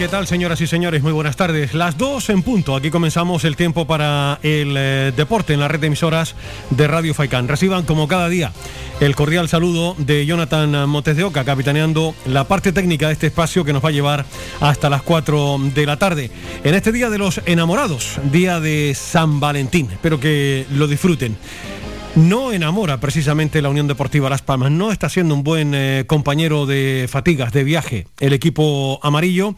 ¿Qué tal, señoras y señores? Muy buenas tardes. Las dos en punto. Aquí comenzamos el tiempo para el eh, deporte en la red de emisoras de Radio Faicán. Reciban, como cada día, el cordial saludo de Jonathan Montes de Oca, capitaneando la parte técnica de este espacio que nos va a llevar hasta las 4 de la tarde. En este día de los enamorados, día de San Valentín. Espero que lo disfruten no enamora precisamente la Unión Deportiva Las Palmas. No está siendo un buen eh, compañero de fatigas, de viaje, el equipo amarillo,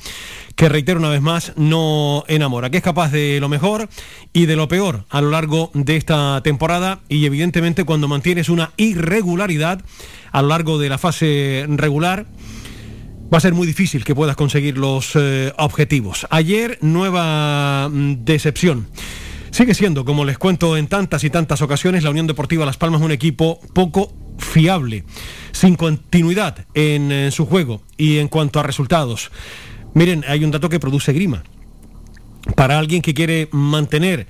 que reitero una vez más, no enamora, que es capaz de lo mejor y de lo peor a lo largo de esta temporada y evidentemente cuando mantienes una irregularidad a lo largo de la fase regular. Va a ser muy difícil que puedas conseguir los eh, objetivos. Ayer, nueva mm, decepción. Sigue siendo, como les cuento en tantas y tantas ocasiones, la Unión Deportiva Las Palmas un equipo poco fiable, sin continuidad en, su juego y en cuanto a resultados. Miren, hay un dato que produce grima. Para alguien que quiere mantener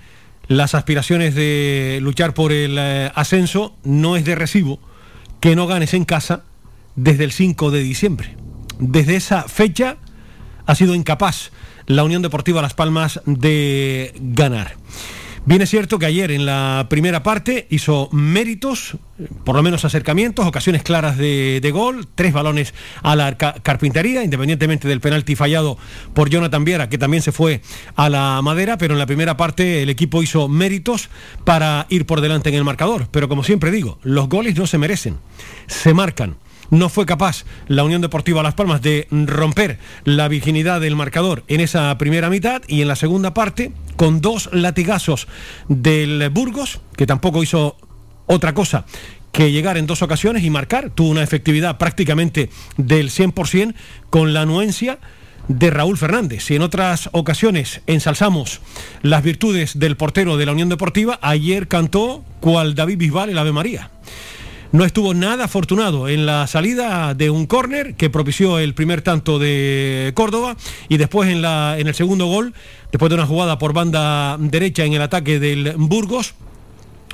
las aspiraciones de luchar por el eh, ascenso, no es de recibo que no ganes en casa desde el 5 de diciembre. Desde esa fecha ha sido incapaz la Unión Deportiva Las Palmas de ganar. Bien es cierto que ayer en la primera parte hizo méritos, por lo menos acercamientos, ocasiones claras de, gol, tres balones a la carpintería, independientemente del penalti fallado por Jonathan Viera, que también se fue a la madera, pero en la primera parte el equipo hizo méritos para ir por delante en el marcador. Pero como siempre digo, los goles no se merecen, se marcan no fue capaz la Unión Deportiva Las Palmas de romper la virginidad del marcador en esa primera mitad y en la segunda parte, con dos latigazos del Burgos, que tampoco hizo otra cosa que llegar en dos ocasiones y marcar, tuvo una efectividad prácticamente del 100% con la anuencia de Raúl Fernández. Si en otras ocasiones ensalzamos las virtudes del portero de la Unión Deportiva, ayer cantó cual David Bisbal el Ave María no estuvo nada afortunado en la salida de un córner que propició el primer tanto de Córdoba y después en, la, en el segundo gol, después de una jugada por banda derecha en el ataque del Burgos,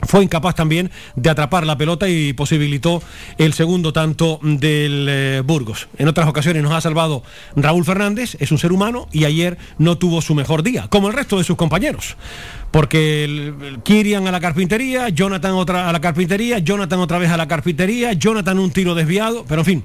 fue incapaz también de atrapar la pelota y posibilitó el segundo tanto del eh, Burgos. En otras ocasiones nos ha salvado Raúl Fernández, es un ser humano y ayer no tuvo su mejor día, como el resto de sus compañeros. Porque Kirian a la carpintería, Jonathan otra a la carpintería, Jonathan otra vez a la carpintería, Jonathan un tiro desviado, pero en fin,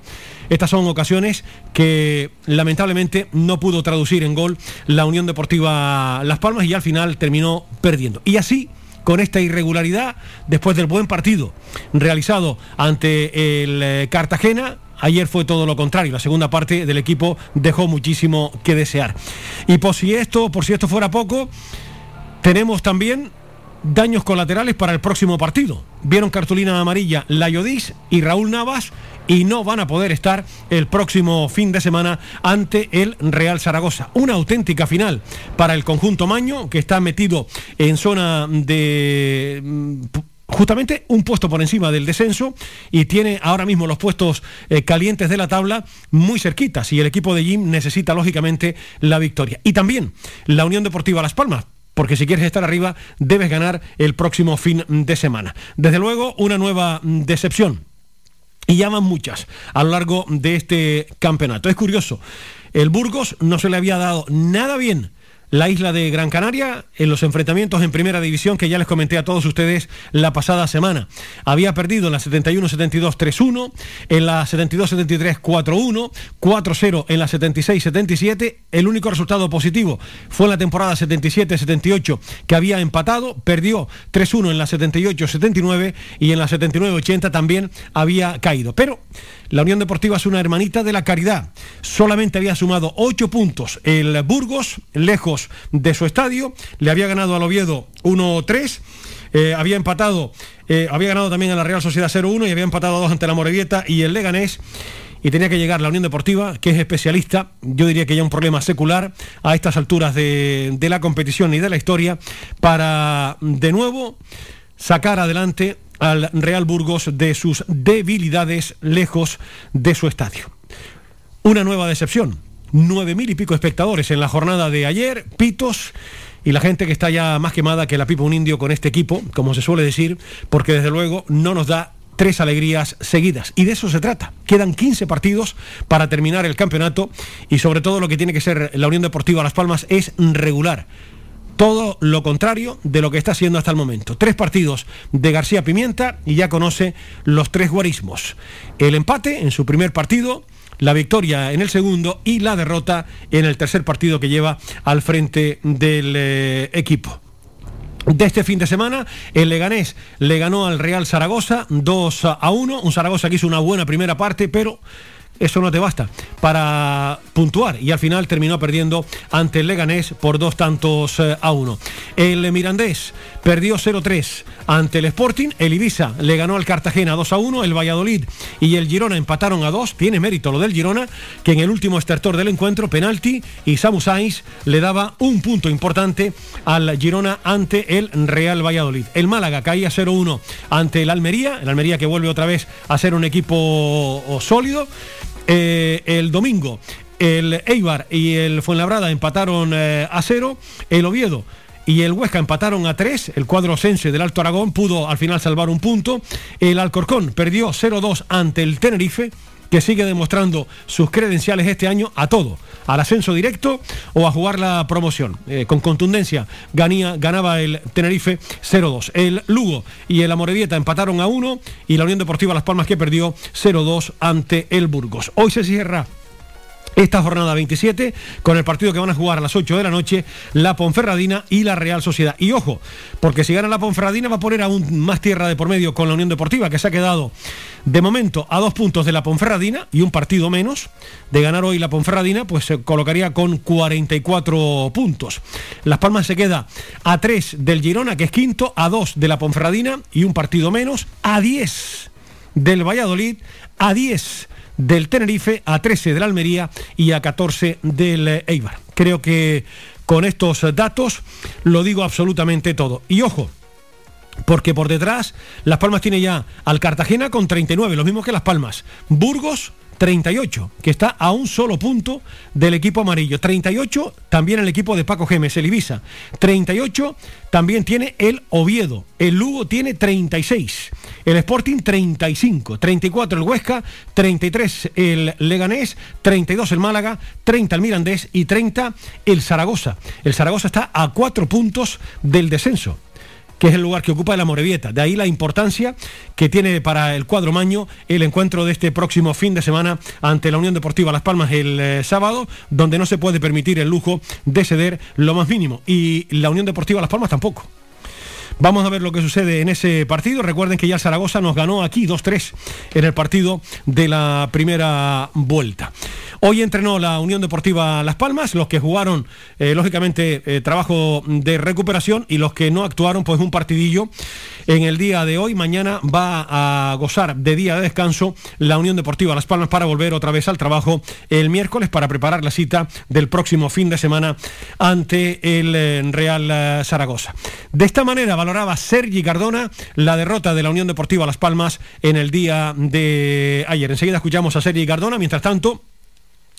estas son ocasiones que lamentablemente no pudo traducir en gol la Unión Deportiva Las Palmas y al final terminó perdiendo. Y así con esta irregularidad después del buen partido realizado ante el eh, Cartagena. Ayer fue todo lo contrario, la segunda parte del equipo dejó muchísimo que desear. Y por si esto, por si esto fuera poco, tenemos también daños colaterales para el próximo partido. Vieron cartulina amarilla Layodis y Raúl Navas y no van a poder estar el próximo fin de semana ante el Real Zaragoza. Una auténtica final para el conjunto Maño que está metido en zona de mm, justamente un puesto por encima del descenso y tiene ahora mismo los puestos eh, calientes de la tabla muy cerquitas y el equipo de Jim necesita lógicamente la victoria. Y también la Unión Deportiva Las Palmas, porque si quieres estar arriba debes ganar el próximo fin de semana. Desde luego, una nueva mm, decepción y llaman muchas a lo largo de este campeonato. Es curioso, el Burgos no se le había dado nada bien la isla de Gran Canaria en los enfrentamientos en primera división que ya les comenté a todos ustedes la pasada semana. Había perdido en la 71-72 3-1, en la 72-73 4-1, 4-0 en la 76-77. El único resultado positivo fue en la temporada 77-78 que había empatado, perdió 3-1 en la 78-79 y en la 79-80 también había caído. Pero la Unión Deportiva es una hermanita de la caridad. Solamente había sumado 8 puntos el Burgos, lejos de su estadio. Le había ganado al Oviedo 1-3. Eh, había empatado, eh, había ganado también a la Real Sociedad 0-1 y había empatado 2 ante la Morevieta y el Leganés y tenía que llegar la Unión Deportiva, que es especialista, yo diría que ya un problema secular a estas alturas de, la competición y de la historia, para de nuevo sacar adelante al Real Burgos de sus debilidades lejos de su estadio. Una nueva decepción. Nueve mil y pico espectadores en la jornada de ayer, pitos y la gente que está ya más quemada que la pipa un indio con este equipo, como se suele decir, porque desde luego no nos da tres alegrías seguidas. Y de eso se trata. Quedan 15 partidos para terminar el campeonato y sobre todo lo que tiene que ser la Unión Deportiva Las Palmas es regular. Todo lo contrario de lo que está haciendo hasta el momento. Tres partidos de García Pimienta y ya conoce los tres guarismos. El empate en su primer partido, la victoria en el segundo y la derrota en el tercer partido que lleva al frente del eh, equipo de este fin de semana. El Leganés le ganó al Real Zaragoza 2 a 1. Un Zaragoza que hizo una buena primera parte, pero eso no te basta para puntuar y al final terminó perdiendo ante el Leganés por dos tantos eh, a uno. El Mirandés perdió 0-3 ante el Sporting, el Ibiza le ganó al Cartagena 2 a 1, el Valladolid y el Girona empataron a 2, tiene mérito lo del Girona, que en el último estertor del encuentro, penalti, y Samu Sainz le daba un punto importante al Girona ante el Real Valladolid. El Málaga caía 0-1 ante el Almería, el Almería que vuelve otra vez a ser un equipo sólido. Eh, el domingo el Eibar y el Fuenlabrada empataron eh, a cero. El Oviedo y el Huesca empataron a tres. El cuadro sense del Alto Aragón pudo al final salvar un punto. El Alcorcón perdió 0-2 ante el Tenerife que sigue demostrando sus credenciales este año a todo, al ascenso directo o a jugar la promoción. Eh, con contundencia ganaba el Tenerife 0-2. El Lugo y el Amorebieta empataron a 1 y la Unión Deportiva Las Palmas que perdió 0-2 ante el Burgos. Hoy se cierra esta jornada 27 con el partido que van a jugar a las 8 de la noche la Ponferradina y la Real Sociedad. Y ojo, porque si gana la Ponferradina va a poner aún más tierra de por medio con la Unión Deportiva que se ha quedado de momento a dos puntos de la Ponferradina y un partido menos. De ganar hoy la Ponferradina pues se colocaría con 44 puntos. Las Palmas se queda a 3 del Girona que es quinto, a 2 de la Ponferradina y un partido menos, a 10 del Valladolid, a 10 del Tenerife, a 13 del Almería y a 14 del eh, Eibar. Creo que con estos datos lo digo absolutamente todo. Y ojo, porque por detrás Las Palmas tiene ya al Cartagena con 39, lo mismo que Las Palmas. Burgos 38, que está a un solo punto del equipo amarillo. 38 también el equipo de Paco Gemes, el Ibiza. 38 también tiene el Oviedo. El Lugo tiene 36. El Sporting 35. 34 el Huesca. 33 el Leganés. 32 el Málaga. 30 el Mirandés y 30 el Zaragoza. El Zaragoza está a cuatro puntos del descenso que es el lugar que ocupa la Morevieta. De ahí la importancia que tiene para el cuadro maño el encuentro de este próximo fin de semana ante la Unión Deportiva Las Palmas el eh, sábado, donde no se puede permitir el lujo de ceder lo más mínimo. Y la Unión Deportiva Las Palmas tampoco. Vamos a ver lo que sucede en ese partido. Recuerden que ya Zaragoza nos ganó aquí 2-3 en el partido de la primera vuelta. Hoy entrenó la Unión Deportiva Las Palmas, los que jugaron, eh, lógicamente, eh, trabajo de recuperación y los que no actuaron, pues un partidillo en el día de hoy. Mañana va a gozar de día de descanso la Unión Deportiva Las Palmas para volver otra vez al trabajo el miércoles para preparar la cita del próximo fin de semana ante el eh, Real Zaragoza. De esta manera valoraba Sergi Cardona la derrota de la Unión Deportiva Las Palmas en el día de ayer. Enseguida escuchamos a Sergi Cardona, mientras tanto...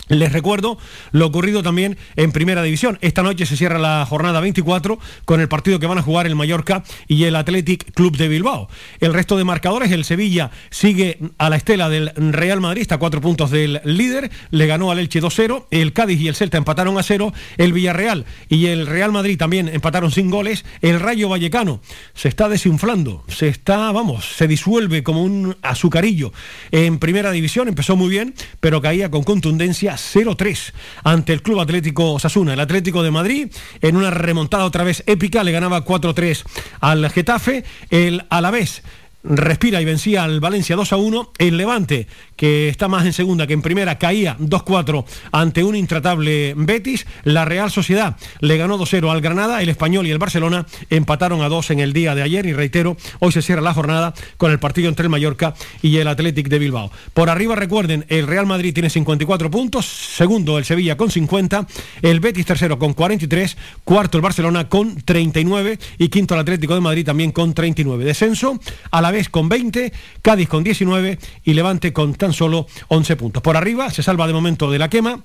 Les recuerdo lo ocurrido también en Primera División. Esta noche se cierra la jornada 24 con el partido que van a jugar el Mallorca y el Athletic Club de Bilbao. El resto de marcadores, el Sevilla sigue a la estela del Real Madrid, está a cuatro puntos del líder, le ganó al Elche 2-0, el Cádiz y el Celta empataron a cero, el Villarreal y el Real Madrid también empataron sin goles, el Rayo Vallecano se está desinflando, se está, vamos, se disuelve como un azucarillo. En Primera División empezó muy bien, pero caía con contundencia 0-3 ante el Club Atlético Osasuna. El Atlético de Madrid, en una remontada otra vez épica, le ganaba 4-3 al Getafe. El Alavés respira y vencía al Valencia 2 a 1. El Levante, que está más en segunda que en primera, caía 2-4 ante un intratable Betis. La Real Sociedad le ganó 2-0 al Granada. El Español y el Barcelona empataron a 2 en el día de ayer. Y reitero, hoy se cierra la jornada con el partido entre el Mallorca y el Athletic de Bilbao. Por arriba, recuerden, el Real Madrid tiene 54 puntos. Segundo, el Sevilla con 50. El Betis tercero con 43. Cuarto, el Barcelona con 39. Y quinto, el Atlético de Madrid también con 39. Descenso a la con 20, Cádiz con 19 y Levante con tan solo 11 puntos. Por arriba se salva de momento de la quema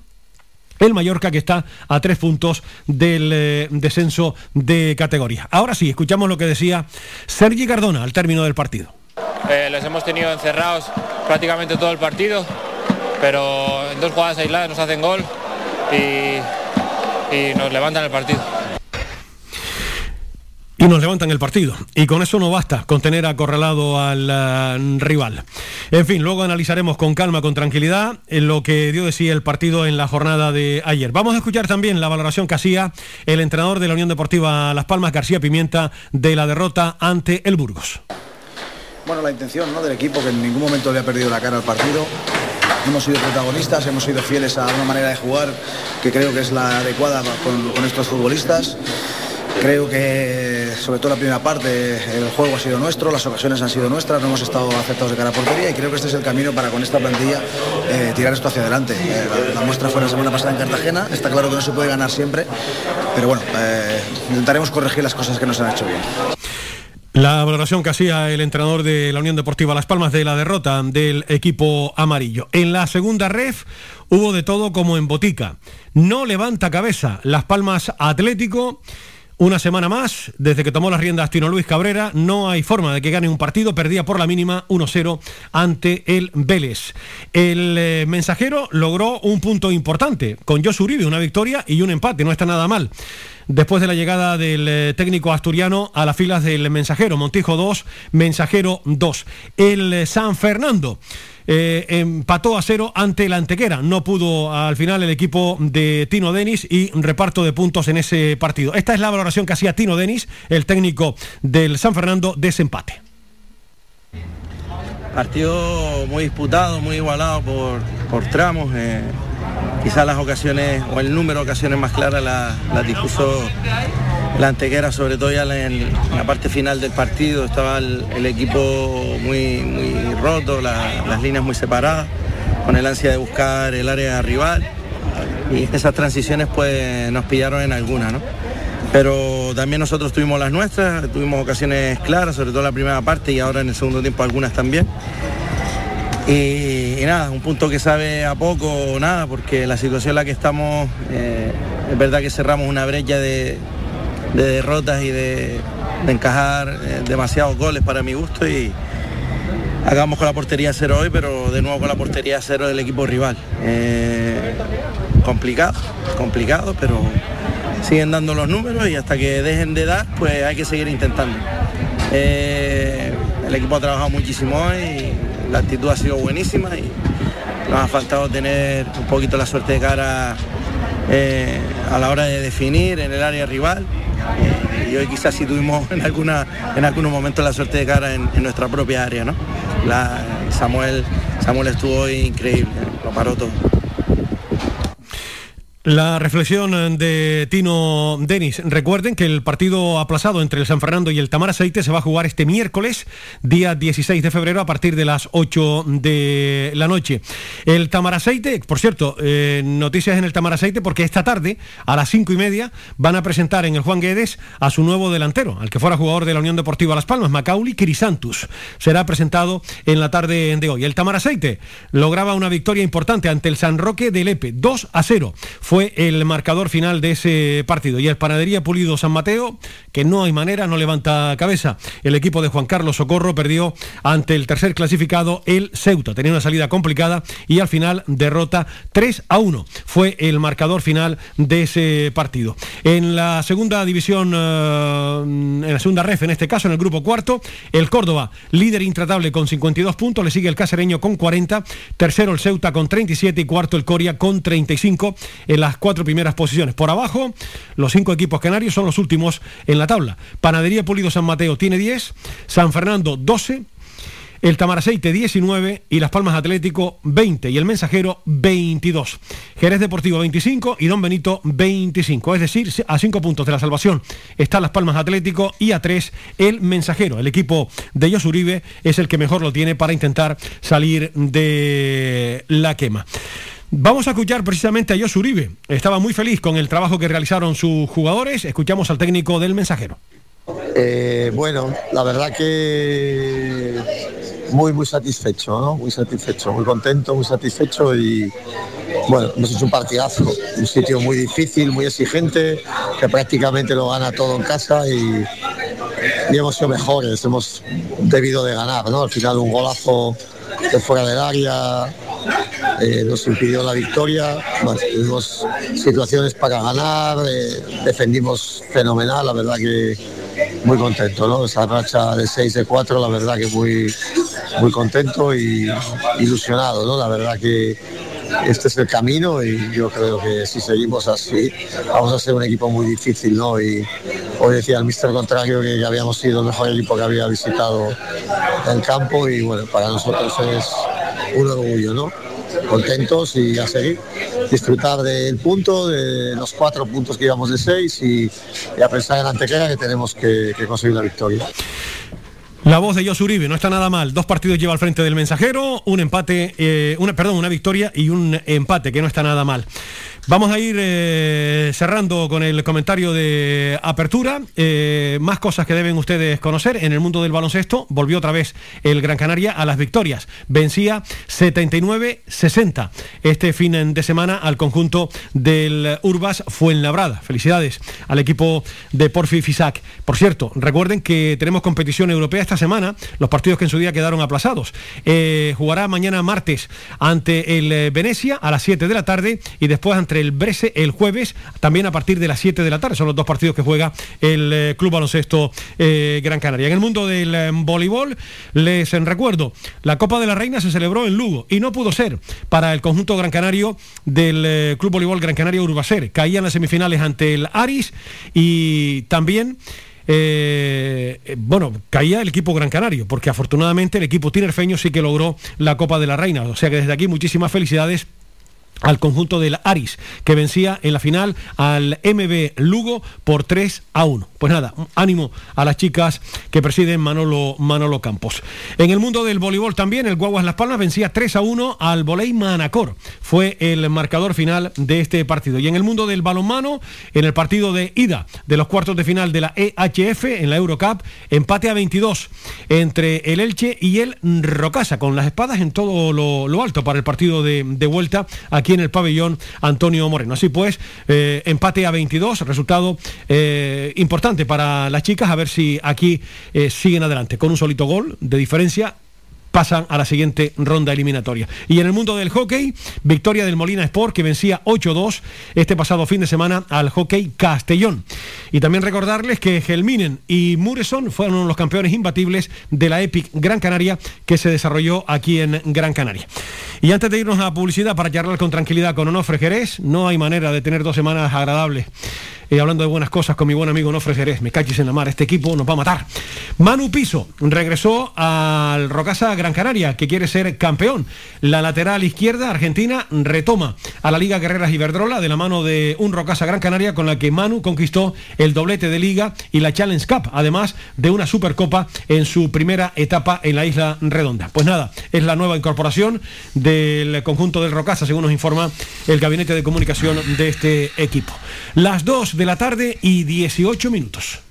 el Mallorca que está a tres puntos del eh, descenso de categoría. Ahora sí, escuchamos lo que decía Sergi Cardona al término del partido. Eh, les hemos tenido encerrados prácticamente todo el partido, pero en dos jugadas aisladas nos hacen gol y nos levantan el partido y nos levantan el partido. Y con eso no basta, con tener acorralado al eh, rival. En fin, luego analizaremos con calma, con tranquilidad, en lo que dio de sí el partido en la jornada de ayer. Vamos a escuchar también la valoración que hacía el entrenador de la Unión Deportiva Las Palmas, García Pimienta, de la derrota ante el Burgos. Bueno, la intención ¿no? del equipo, que en ningún momento le ha perdido la cara al partido. Hemos sido protagonistas, hemos sido fieles a una manera de jugar que creo que es la adecuada con estos futbolistas. Creo que sobre todo la primera parte el juego ha sido nuestro, las ocasiones han sido nuestras, no hemos estado aceptados de cara a portería y creo que este es el camino para con esta plantilla eh, tirar esto hacia adelante. Eh, la, muestra fue la semana pasada en Cartagena, está claro que no se puede ganar siempre, pero bueno, eh, intentaremos corregir las cosas que no se han hecho bien. La valoración que hacía el entrenador de la Unión Deportiva Las Palmas de la derrota del equipo amarillo. En la segunda ref hubo de todo como en botica. No levanta cabeza Las Palmas Atlético una semana más, desde que tomó las riendas Tino Luis Cabrera, no hay forma de que gane un partido, perdía por la mínima 1-0 ante el Vélez. El eh, mensajero logró un punto importante con Josu Uribe, una victoria y un empate, no está nada mal después de la llegada del eh, técnico asturiano a las filas del mensajero. Montijo 2, mensajero 2. El eh, San Fernando. Eh, empató a cero ante la Antequera. No pudo al final el equipo de Tino Denis y reparto de puntos en ese partido. Esta es la valoración que hacía Tino Denis, el técnico del San Fernando, de ese empate. Partido muy disputado, muy igualado por, por tramos. Eh, quizás las ocasiones o el número de ocasiones más claras las la dispuso la Antequera, sobre todo ya en, la parte final del partido. Estaba el, equipo muy, muy roto, las líneas muy separadas, con el ansia de buscar el área rival. Y esas transiciones pues nos pillaron en algunas, ¿no? Pero también nosotros tuvimos las nuestras, tuvimos ocasiones claras, sobre todo en la primera parte y ahora en el segundo tiempo algunas también. Y, nada, un punto que sabe a poco nada, porque la situación en la que estamos, eh, es verdad que cerramos una brecha de, derrotas y de, encajar eh, demasiados goles para mi gusto y acabamos con la portería cero hoy, pero de nuevo con la portería cero del equipo rival. Eh, complicado, complicado, pero siguen dando los números y hasta que dejen de dar, pues hay que seguir intentando. Eh, el equipo ha trabajado muchísimo hoy, la actitud ha sido buenísima y nos ha faltado tener un poquito la suerte de cara eh, a la hora de definir en el área rival. Eh, y hoy quizás sí tuvimos en, alguna, en algunos momentos la suerte de cara en, nuestra propia área. ¿no? Samuel, Samuel estuvo hoy increíble, lo paró todo. La reflexión de Tino Denis. Recuerden que el partido aplazado entre el San Fernando y el Tamaraceite se va a jugar este miércoles, día 16 de febrero, a partir de las 8 de la noche. El Tamaraceite, por cierto, eh, noticias en el Tamaraceite, porque esta tarde, a las 5 y media, van a presentar en el Juan Guedes a su nuevo delantero, al que fuera jugador de la Unión Deportiva Las Palmas, Macaulay Crisantus. Será presentado en la tarde de hoy. El Tamaraceite lograba una victoria importante ante el San Roque de Lepe, 2 a 0 fue el marcador final de ese partido. Y el Panadería Pulido San Mateo, que no hay manera, no levanta cabeza. El equipo de Juan Carlos Socorro perdió ante el tercer clasificado, el Ceuta. Tenía una salida complicada y al final derrota 3 a 1. Fue el marcador final de ese partido. En la segunda división, eh, en la segunda ref, en este caso, en el grupo cuarto, el Córdoba, líder intratable con 52 puntos, le sigue el Casereño con 40, tercero el Ceuta con 37 y cuarto el Coria con 35 las cuatro primeras posiciones. Por abajo, los cinco equipos canarios son los últimos en la tabla. Panadería Pulido San Mateo tiene 10, San Fernando 12, el Tamaraceite 19 y Las Palmas Atlético 20 y el Mensajero 22. Jerez Deportivo 25 y Don Benito 25. Es decir, a 5 puntos de la salvación está Las Palmas Atlético y a 3 el Mensajero. El equipo de Ellos Uribe es el que mejor lo tiene para intentar salir de la quema. Vamos a escuchar precisamente a Jos Uribe. Estaba muy feliz con el trabajo que realizaron sus jugadores. Escuchamos al técnico del mensajero. Eh, bueno, la verdad que muy muy satisfecho, ¿no? Muy satisfecho, muy contento, muy satisfecho y, bueno, hemos hecho un partidazo, un sitio muy difícil, muy exigente, que prácticamente lo gana todo en casa y, y hemos sido mejores, hemos debido de ganar, ¿no? Al final un golazo de fuera del área eh, nos impidió la victoria, bueno, tuvimos situaciones para ganar, eh, defendimos fenomenal, la verdad que muy contento, ¿no? Esa racha de 6 de 4, la verdad que muy, muy contento y ilusionado, ¿no? La verdad que este es el camino y yo creo que si seguimos así vamos a ser un equipo muy difícil, ¿no? Y hoy decía el mister contrario que, habíamos sido el mejor equipo que había visitado el campo y bueno, para nosotros es un orgullo, ¿no? Contentos y a seguir, disfrutar del punto, de los cuatro puntos que íbamos de seis y, a pensar en Antequera que tenemos que, conseguir la victoria. La voz de Josu Uribe no está nada mal. Dos partidos lleva al frente del mensajero, un empate, eh, una, perdón, una victoria y un empate, que no está nada mal. Vamos a ir eh, cerrando con el comentario de apertura. Eh, más cosas que deben ustedes conocer. En el mundo del baloncesto volvió otra vez el Gran Canaria a las victorias. Vencía 79-60 este fin de semana al conjunto del Urbas Fuenlabrada. Felicidades al equipo de Porfi Fisac. Por cierto, recuerden que tenemos competición europea esta semana. Los partidos que en su día quedaron aplazados. Eh, jugará mañana martes ante el Venecia a las 7 de la tarde y después ante el Brese el jueves, también a partir de las 7 de la tarde. Son los dos partidos que juega el eh, Club Baloncesto eh, Gran Canaria. En el mundo del eh, voleibol, les recuerdo, la Copa de la Reina se celebró en Lugo y no pudo ser para el conjunto gran canario del Club Voleibol Gran Canaria Urbacer. Caían las semifinales ante el Aris y también... bueno, caía el equipo Gran Canario, porque afortunadamente el equipo tinerfeño sí que logró la Copa de la Reina. O sea que desde aquí muchísimas felicidades al conjunto del Aris, que vencía en la final al MB Lugo por 3 a 1. Pues nada, ánimo a las chicas que presiden Manolo, Campos. En el mundo del voleibol también, el Guaguas Las Palmas vencía 3 a 1 al Voley Manacor. Fue el marcador final de este partido. Y en el mundo del balonmano, en el partido de ida de los cuartos de final de la EHF en la Eurocup, empate a 22 entre el Elche y el Rocasa, con las espadas en todo lo, alto para el partido de, de vuelta aquí en el pabellón Antonio Moreno. Así pues, eh, empate a 22, resultado eh, importante para las chicas, a ver si aquí eh, siguen adelante con un solito gol de diferencia pasan a la siguiente ronda eliminatoria. Y en el mundo del hockey, victoria del Molina Sport que vencía 8-2 este pasado fin de semana al hockey Castellón. Y también recordarles que Gelminen y Mureson fueron los campeones imbatibles de la Epic Gran Canaria que se desarrolló aquí en Gran Canaria. Y antes de irnos a publicidad para charlar con tranquilidad con Onofre Jerez, no hay manera de tener dos semanas agradables y hablando de buenas cosas con mi buen amigo Nofre Jerez. Me cachis en la mar, este equipo nos va a matar. Manu Piso regresó al Rocasa Gran Canaria, que quiere ser campeón. La lateral izquierda argentina retoma a la Liga Guerreras Iberdrola de la mano de un Rocasa Gran Canaria con la que Manu conquistó el doblete de Liga y la Challenge Cup, además de una Supercopa en su primera etapa en la Isla Redonda. Pues nada, es la nueva incorporación del conjunto del Rocasa, según nos informa el gabinete de comunicación de este equipo. Las dos de la tarde y 18 minutos.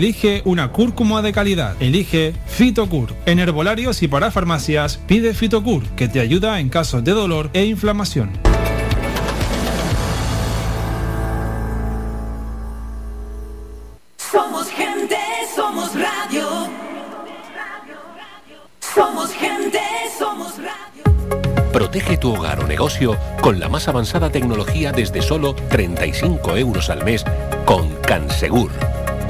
elige una cúrcuma de calidad. Elige Fitocur. En herbolarios y para farmacias, pide Fitocur, que te ayuda en casos de dolor e inflamación. Somos gente, somos radio. Somos gente, somos radio. Protege tu hogar o negocio con la más avanzada tecnología desde solo 35 euros al mes con Cansegur.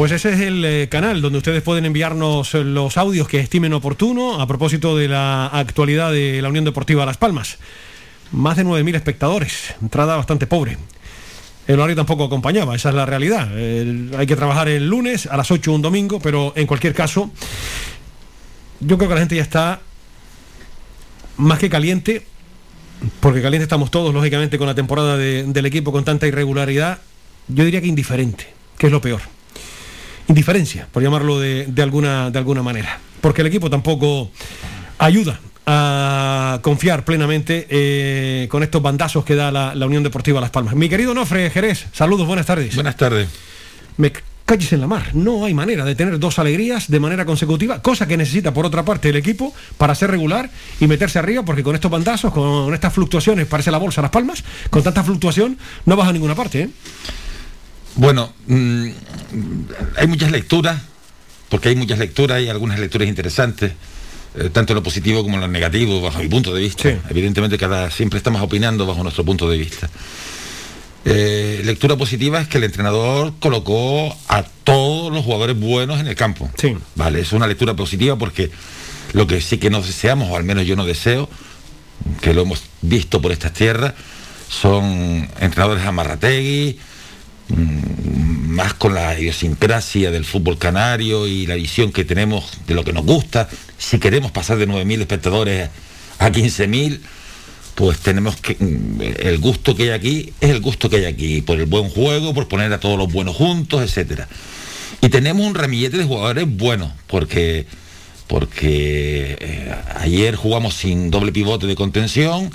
Pues ese es el eh, canal donde ustedes pueden enviarnos eh, los audios que estimen oportuno a propósito de la actualidad de la Unión Deportiva Las Palmas. Más de 9.000 espectadores, entrada bastante pobre. El horario tampoco acompañaba, esa es la realidad. Hay que trabajar el lunes a las 8 un domingo, pero en cualquier caso, yo creo que la gente ya está más que caliente, porque caliente estamos todos, lógicamente, con la temporada de- del equipo con tanta irregularidad. Yo diría que indiferente, que es lo peor indiferencia, por llamarlo de, de alguna, de alguna manera. Porque el equipo tampoco ayuda a confiar plenamente eh, con estos bandazos que da la, la Unión Deportiva Las Palmas. Mi querido Nofre Jerez, saludos, buenas tardes. Buenas tardes. Me calles en la mar. No hay manera de tener dos alegrías de manera consecutiva, cosa que necesita por otra parte el equipo para ser regular y meterse arriba, porque con estos bandazos, con estas fluctuaciones, parece la bolsa Las Palmas, con tanta fluctuación no vas a ninguna parte. ¿eh? Bueno, mm, hay muchas lecturas, porque hay muchas lecturas y algunas lecturas interesantes, eh, tanto en lo positivo como en lo negativo, bajo mi punto de vista. Evidentemente, cada siempre estamos opinando bajo nuestro punto de vista. Eh, lectura positiva es que el entrenador colocó a todos los jugadores buenos en el campo. Sí. Vale, es una lectura positiva porque lo que sí que nos deseamos, o al menos yo no deseo, que lo hemos visto por estas tierras, son entrenadores amarrategui, más con la idiosincrasia del fútbol canario y la visión que tenemos de lo que nos gusta. Si queremos pasar de 9.000 espectadores a 15.000, pues tenemos que... mm, El gusto que hay aquí es el gusto que hay aquí, por el buen juego, por poner a todos los buenos juntos, etcétera. Y tenemos un ramillete de jugadores buenos, porque, porque eh, ayer jugamos sin doble pivote de contención,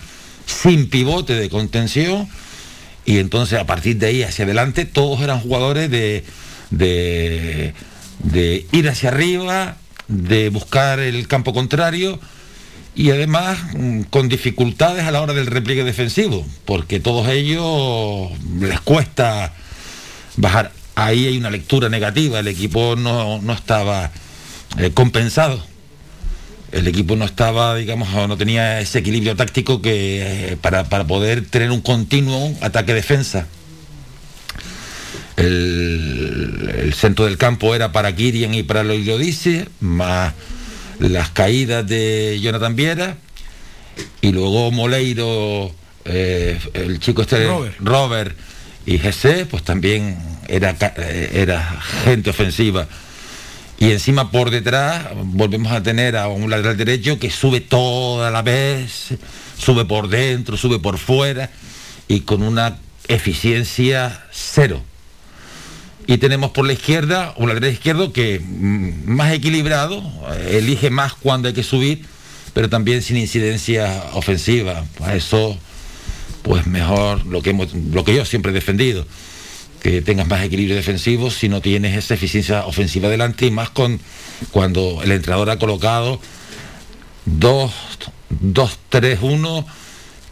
sin pivote de contención, y entonces a partir de ahí hacia adelante todos eran jugadores de, de, ir hacia arriba, de buscar el campo contrario y además mm, con dificultades a la hora del repliegue defensivo, porque todos ellos les cuesta bajar. Ahí hay una lectura negativa, el equipo no, no estaba eh, compensado. El equipo no estaba, digamos, o no tenía ese equilibrio táctico que eh, para, para poder tener un continuo ataque-defensa. El, el centro del campo era para Kirian y para Loidice, más las caídas de Jonathan Viera y luego Moleiro, eh, el chico este, Robert. Robert y GC, pues también era, eh, era gente ofensiva. Y encima por detrás volvemos a tener a un lateral derecho que sube toda la vez, sube por dentro, sube por fuera y con una eficiencia cero. Y tenemos por la izquierda un lateral izquierdo que mm, más equilibrado, elige más cuando hay que subir, pero también sin incidencia ofensiva. Para eso, pues mejor lo que, hemos- lo que yo siempre he defendido, que tengas más equilibrio defensivo si no tienes esa eficiencia ofensiva delante y más con cuando el entrenador ha colocado 2, 2, 3, 1,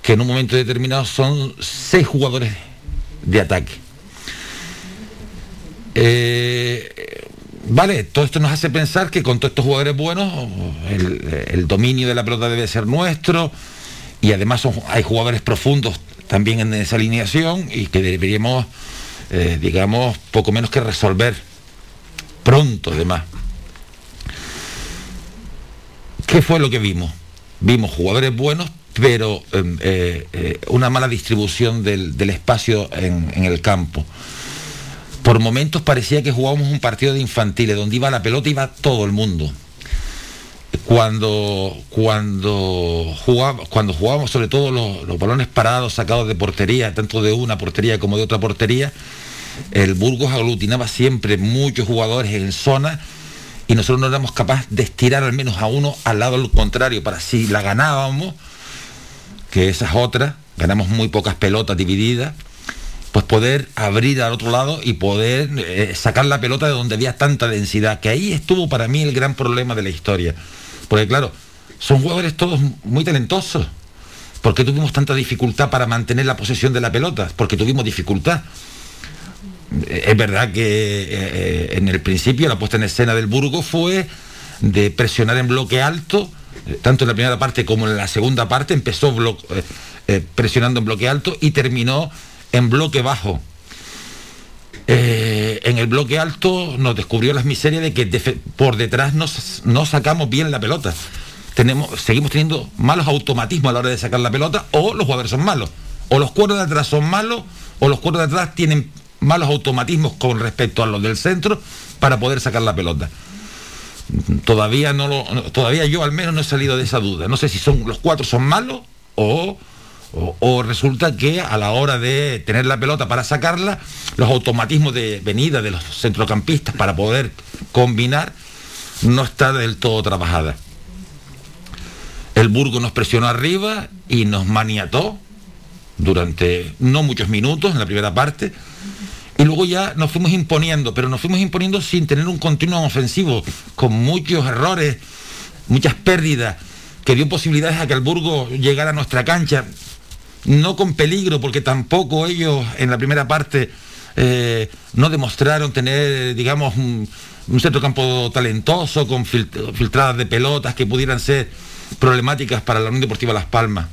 que en un momento determinado son seis jugadores de ataque. Eh, vale, todo esto nos hace pensar que con todos estos jugadores buenos, el, dominio de la pelota debe ser nuestro y además hay jugadores profundos también en esa alineación y que deberíamos, eh, digamos, poco menos que resolver pronto además. ¿Qué fue lo que vimos? Vimos jugadores buenos, pero em, eh, eh, una mala distribución del, del espacio en, en el campo. Por momentos parecía que jugábamos un partido de infantiles, donde iba la pelota, iba todo el mundo. Cuando, cuando, jugaba- cuando jugábamos sobre todo los, los balones parados sacados de portería, tanto de una portería como de otra portería, el Burgos aglutinaba siempre muchos jugadores en zona y nosotros no éramos capaces de estirar al menos a uno al lado al contrario para si la ganábamos, que esa es otra, ganamos muy pocas pelotas divididas, pues poder abrir al otro lado y poder eh, sacar la pelota de donde había tanta densidad, que ahí estuvo para mí el gran problema de la historia. Porque claro, son jugadores todos muy talentosos. ¿Por qué tuvimos tanta dificultad para mantener la posesión de la pelota? Porque tuvimos dificultad. Eh, Es verdad que eh, eh, en el principio la puesta en escena del Burgos fue de presionar en bloque alto, tanto en la primera parte como en la segunda parte, empezó presionando en bloque alto y terminó en bloque bajo. Eh, en el bloque alto nos descubrió las miserias de que por detrás no, sacamos bien la pelota. Tenemos, seguimos teniendo malos automatismos a la hora de sacar la pelota o los jugadores son malos. O los cuadros de atrás son malos o los cuadros de atrás tienen malos automatismos con respecto a los del centro para poder sacar la pelota. Todavía no- todavía yo al menos no he salido de esa duda. No sé si son los cuatro son malos o, o, resulta que a la hora de tener la pelota para sacarla, los automatismos de venida de los centrocampistas para poder combinar no está del todo trabajada. El Burgo nos presionó arriba y nos maniató durante no muchos minutos en la primera parte. Y luego ya nos fuimos imponiendo, pero nos fuimos imponiendo sin tener un continuo ofensivo, con muchos errores, muchas pérdidas, que dio posibilidades a que el Burgo llegara a nuestra cancha, no con peligro, porque tampoco ellos en la primera parte eh, no demostraron tener, digamos, un, un centrocampo talentoso, con fil- filtradas de pelotas que pudieran ser problemáticas para la Unión Deportiva Las Palmas.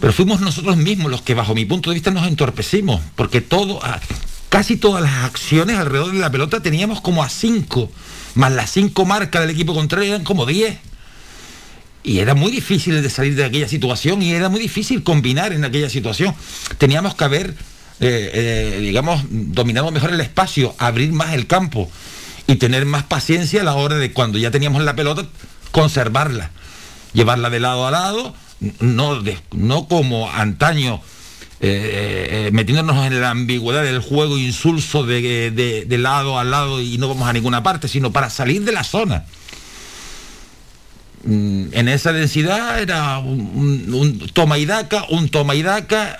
Pero fuimos nosotros mismos los que, bajo mi punto de vista, nos entorpecimos, porque todo, a- casi todas las acciones alrededor de la pelota teníamos como a cinco, más las cinco marcas del equipo contrario eran como diez. Y era muy difícil de salir de aquella situación y era muy difícil combinar en aquella situación. Teníamos que haber, eh, eh, digamos, dominado mejor el espacio, abrir más el campo y tener más paciencia a la hora de cuando ya teníamos la pelota, conservarla, llevarla de lado a lado, no, no como antaño. eh, metiéndonos en la ambigüedad del juego insulso de, de- de lado a lado y no vamos a ninguna parte, sino para salir de la zona en esa densidad era un, un- toma y daca, un toma y daca,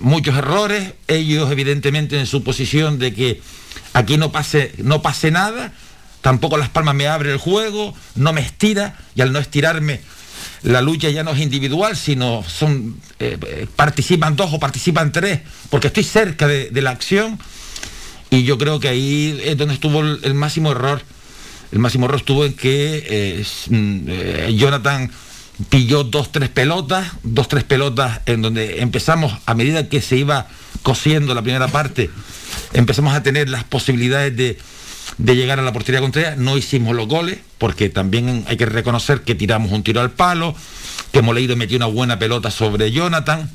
muchos errores, ellos evidentemente en su posición de que aquí no pase, no pase nada, tampoco Las Palmas me abre el juego, no me estira, y al no estirarme la lucha ya no es individual, sino son eh, eh, participan dos o participan tres, porque estoy cerca de, la acción, y yo creo que ahí es donde estuvo el máximo error. El máximo error estuvo en que eh, mm, eh, Jonathan pilló dos, tres pelotas, dos, tres pelotas en donde empezamos, a medida que se iba cosiendo la primera parte, empezamos a tener las posibilidades de, de llegar a la portería contraria. No hicimos los goles, porque también hay que reconocer que tiramos un tiro al palo, que Moleiro metió una buena pelota sobre Jonathan.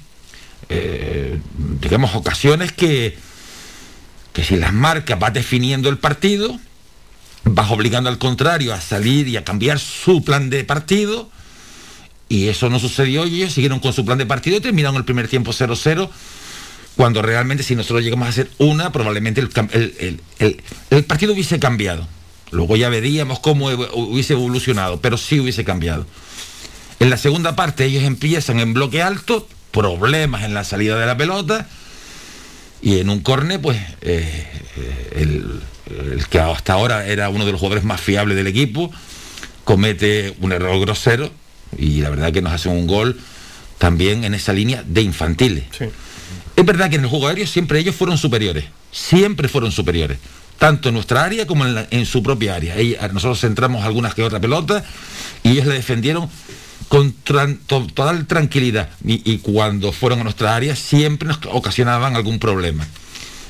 Eh, digamos, ocasiones que, que si las marcas vas definiendo el partido, vas obligando al contrario a salir y a cambiar su plan de partido. Y eso no sucedió y ellos siguieron con su plan de partido y terminaron el primer tiempo 0-0 cuando realmente si nosotros llegamos a hacer una, probablemente el, el- el- el- partido hubiese cambiado. Luego ya veríamos cómo hubiese evolucionado, pero sí hubiese cambiado. En la segunda parte ellos empiezan en bloque alto, problemas en la salida de la pelota, y en un corne, pues eh, eh, el, el que hasta ahora era uno de los jugadores más fiables del equipo, comete un error grosero, y la verdad que nos hacen un gol también en esa línea de infantiles. Es verdad que en el juego aéreo siempre ellos fueron superiores, siempre fueron superiores, tanto en nuestra área como en, la- en su propia área. Nosotros centramos algunas que otra pelota y ellos le defendieron con tran- to- total tranquilidad y, y cuando fueron a nuestra área siempre nos ocasionaban algún problema.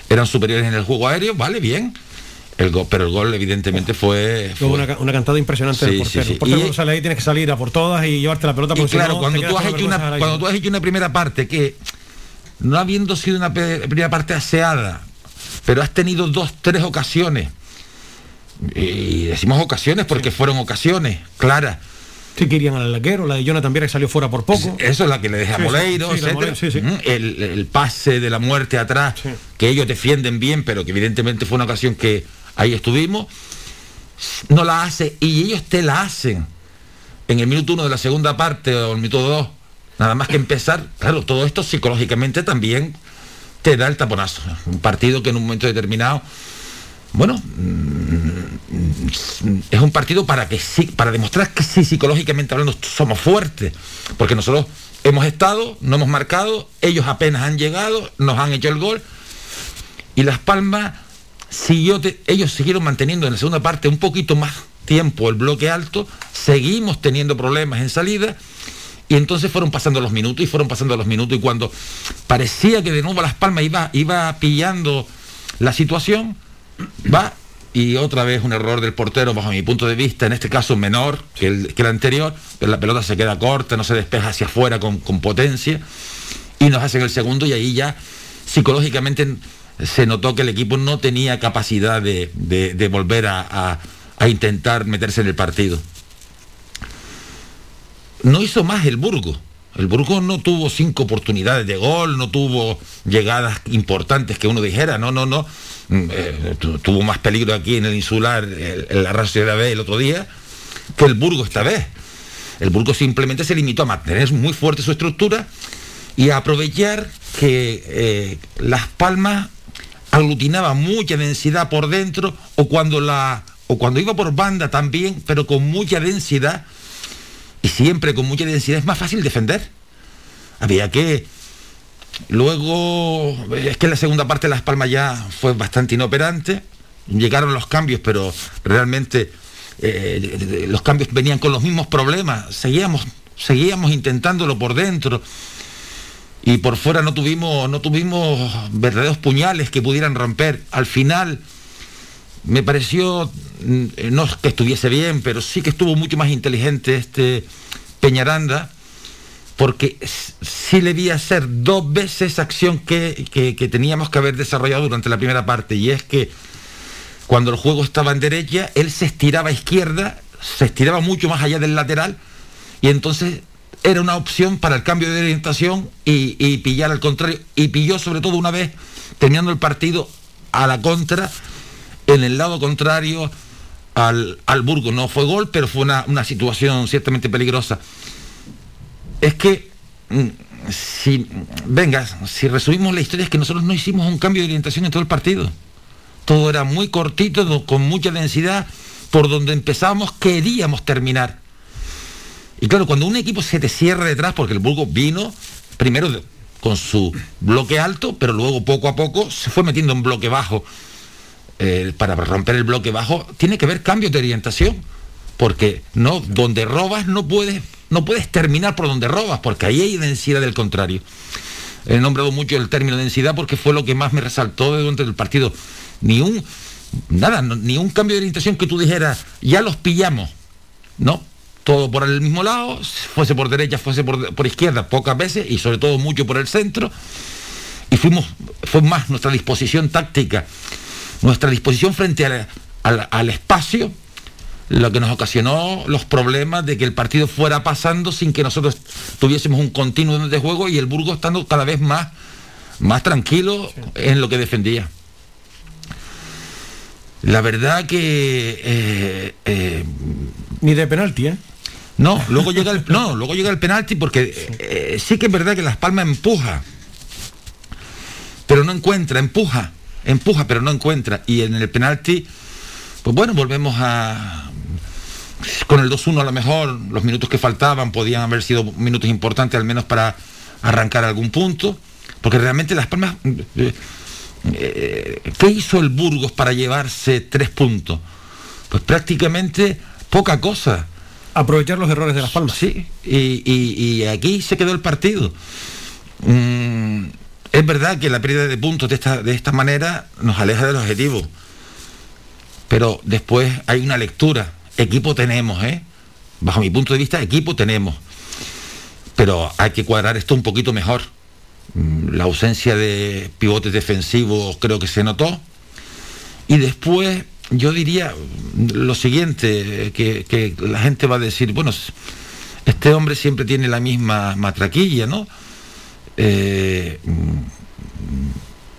Eran superiores en el juego aéreo, vale, bien, el pero el gol evidentemente fue... fue- una, ca- una cantada impresionante del portero. sí, sí. El portero Y- cuando sale ahí tienes que salir a por todas y llevarte la pelota Y porque si claro, no, cuando tú, has hecho una, vergüenza cuando tú has hecho una primera parte que, no habiendo sido una primera parte aseada, pero has tenido dos, tres ocasiones, y decimos ocasiones porque fueron ocasiones, claras. Sí, que irían al larguero, la de Jonathan Viera que salió fuera por poco. Eso es la que le deja a Sí, Moleiro, sí. Moleiro, el pase de la muerte atrás, que ellos defienden bien, pero que evidentemente fue una ocasión que ahí estuvimos, no la hace y ellos te la hacen en el minuto uno de la segunda parte o el minuto dos, nada más que empezar. Claro, todo esto psicológicamente también te da el taponazo. Un partido que en un momento determinado, bueno, mm, es un partido para que sí, para demostrar que sí, psicológicamente hablando, somos fuertes. Porque nosotros hemos estado, no hemos marcado, ellos apenas han llegado, nos han hecho el gol. Y Las Palmas siguió, ellos siguieron manteniendo en la segunda parte un poquito más tiempo el bloque alto, seguimos teniendo problemas en salida. Y entonces fueron pasando los minutos y fueron pasando los minutos y cuando parecía que de nuevo Las Palmas iba, iba pillando la situación, va y otra vez un error del portero bajo mi punto de vista, en este caso menor que el, que el anterior, pero la pelota se queda corta, no se despeja hacia afuera con, con potencia y nos hacen el segundo y ahí ya psicológicamente se notó que el equipo no tenía capacidad de, de- volver a, a- intentar meterse en el partido. No hizo más el Burgo. El Burgo no tuvo cinco oportunidades de gol, no tuvo llegadas importantes que uno dijera, no, no, no. Mm, eh, tu- tuvo más peligro aquí en el insular, el Arrasio de la B el otro día, que el Burgo esta vez. El Burgo simplemente se limitó a mantener muy fuerte su estructura y a aprovechar que eh, Las Palmas aglutinaba mucha densidad por dentro o cuando la o cuando iba por banda también, pero con mucha densidad y siempre con mucha densidad es más fácil defender. Había que luego es que la segunda parte de Las Palmas ya fue bastante inoperante. Llegaron los cambios, pero realmente eh, los cambios venían con los mismos problemas. Seguíamos seguíamos intentándolo por dentro y por fuera no tuvimos no tuvimos verdaderos puñales que pudieran romper. Al final me pareció mm, no que estuviese bien pero sí que estuvo mucho más inteligente este Peñaranda porque sí le vi hacer dos veces esa acción que- que teníamos que haber desarrollado durante la primera parte y es que cuando el juego estaba en derecha él se estiraba a izquierda se estiraba mucho más allá del lateral y entonces era una opción para el cambio de orientación y, pillar al contrario. Y pilló sobre todo una vez, terminando el partido, a la contra, en el lado contrario al, al. No fue gol, pero fue una, una situación ciertamente peligrosa. Es que, mm, si, venga, si resumimos la historia, es que nosotros no hicimos un cambio de orientación en todo el partido. Todo era muy cortito, con mucha densidad. Por donde empezamos, queríamos terminar. Y claro, cuando un equipo se te cierra detrás, porque el Burgos vino primero con su bloque alto, pero luego poco a poco se fue metiendo en bloque bajo. Eh, para romper el bloque bajo tiene que haber cambios de orientación, porque no, donde robas no puedes, no puedes terminar por donde robas, porque ahí hay densidad del contrario. He nombrado mucho el término densidad porque fue lo que más me resaltó durante el partido. Ni un, nada, ni un cambio de orientación que tú dijeras, ya los pillamos. No, todo por el mismo lado, fuese por derecha, fuese por, por izquierda, pocas veces y sobre todo mucho por el centro. Y fuimos, fue más nuestra disposición táctica, nuestra disposición frente al, al- al espacio, lo que nos ocasionó los problemas de que el partido fuera pasando sin que nosotros tuviésemos un continuo de juego y el Burgos estando cada vez más, más tranquilo en lo que defendía. La verdad que eh, eh, Ni de penalti, ¿eh? No, luego llega el, no, luego llega el penalti porque eh, sí que es verdad que Las Palmas empuja, pero no encuentra, empuja, empuja, pero no encuentra. Y en el penalti, pues bueno, volvemos a. Con el 2-1 a lo mejor, los minutos que faltaban podían haber sido minutos importantes, al menos para arrancar algún punto, porque realmente Las Palmas. eh, eh, ¿Qué hizo el Burgos para llevarse tres puntos? Pues prácticamente poca cosa. Aprovechar los errores de Las Palmas. Sí, y, y- aquí se quedó el partido. Mm, es verdad que la pérdida de puntos de esta, de esta manera nos aleja del objetivo. Pero después hay una lectura. Equipo tenemos, ¿eh? Bajo mi punto de vista, equipo tenemos. Pero hay que cuadrar esto un poquito mejor. Mm, La ausencia de pivotes defensivos creo que se notó. Y después yo diría lo siguiente, que, la gente va a decir, bueno, este hombre siempre tiene la misma matraquilla, ¿no? Eh,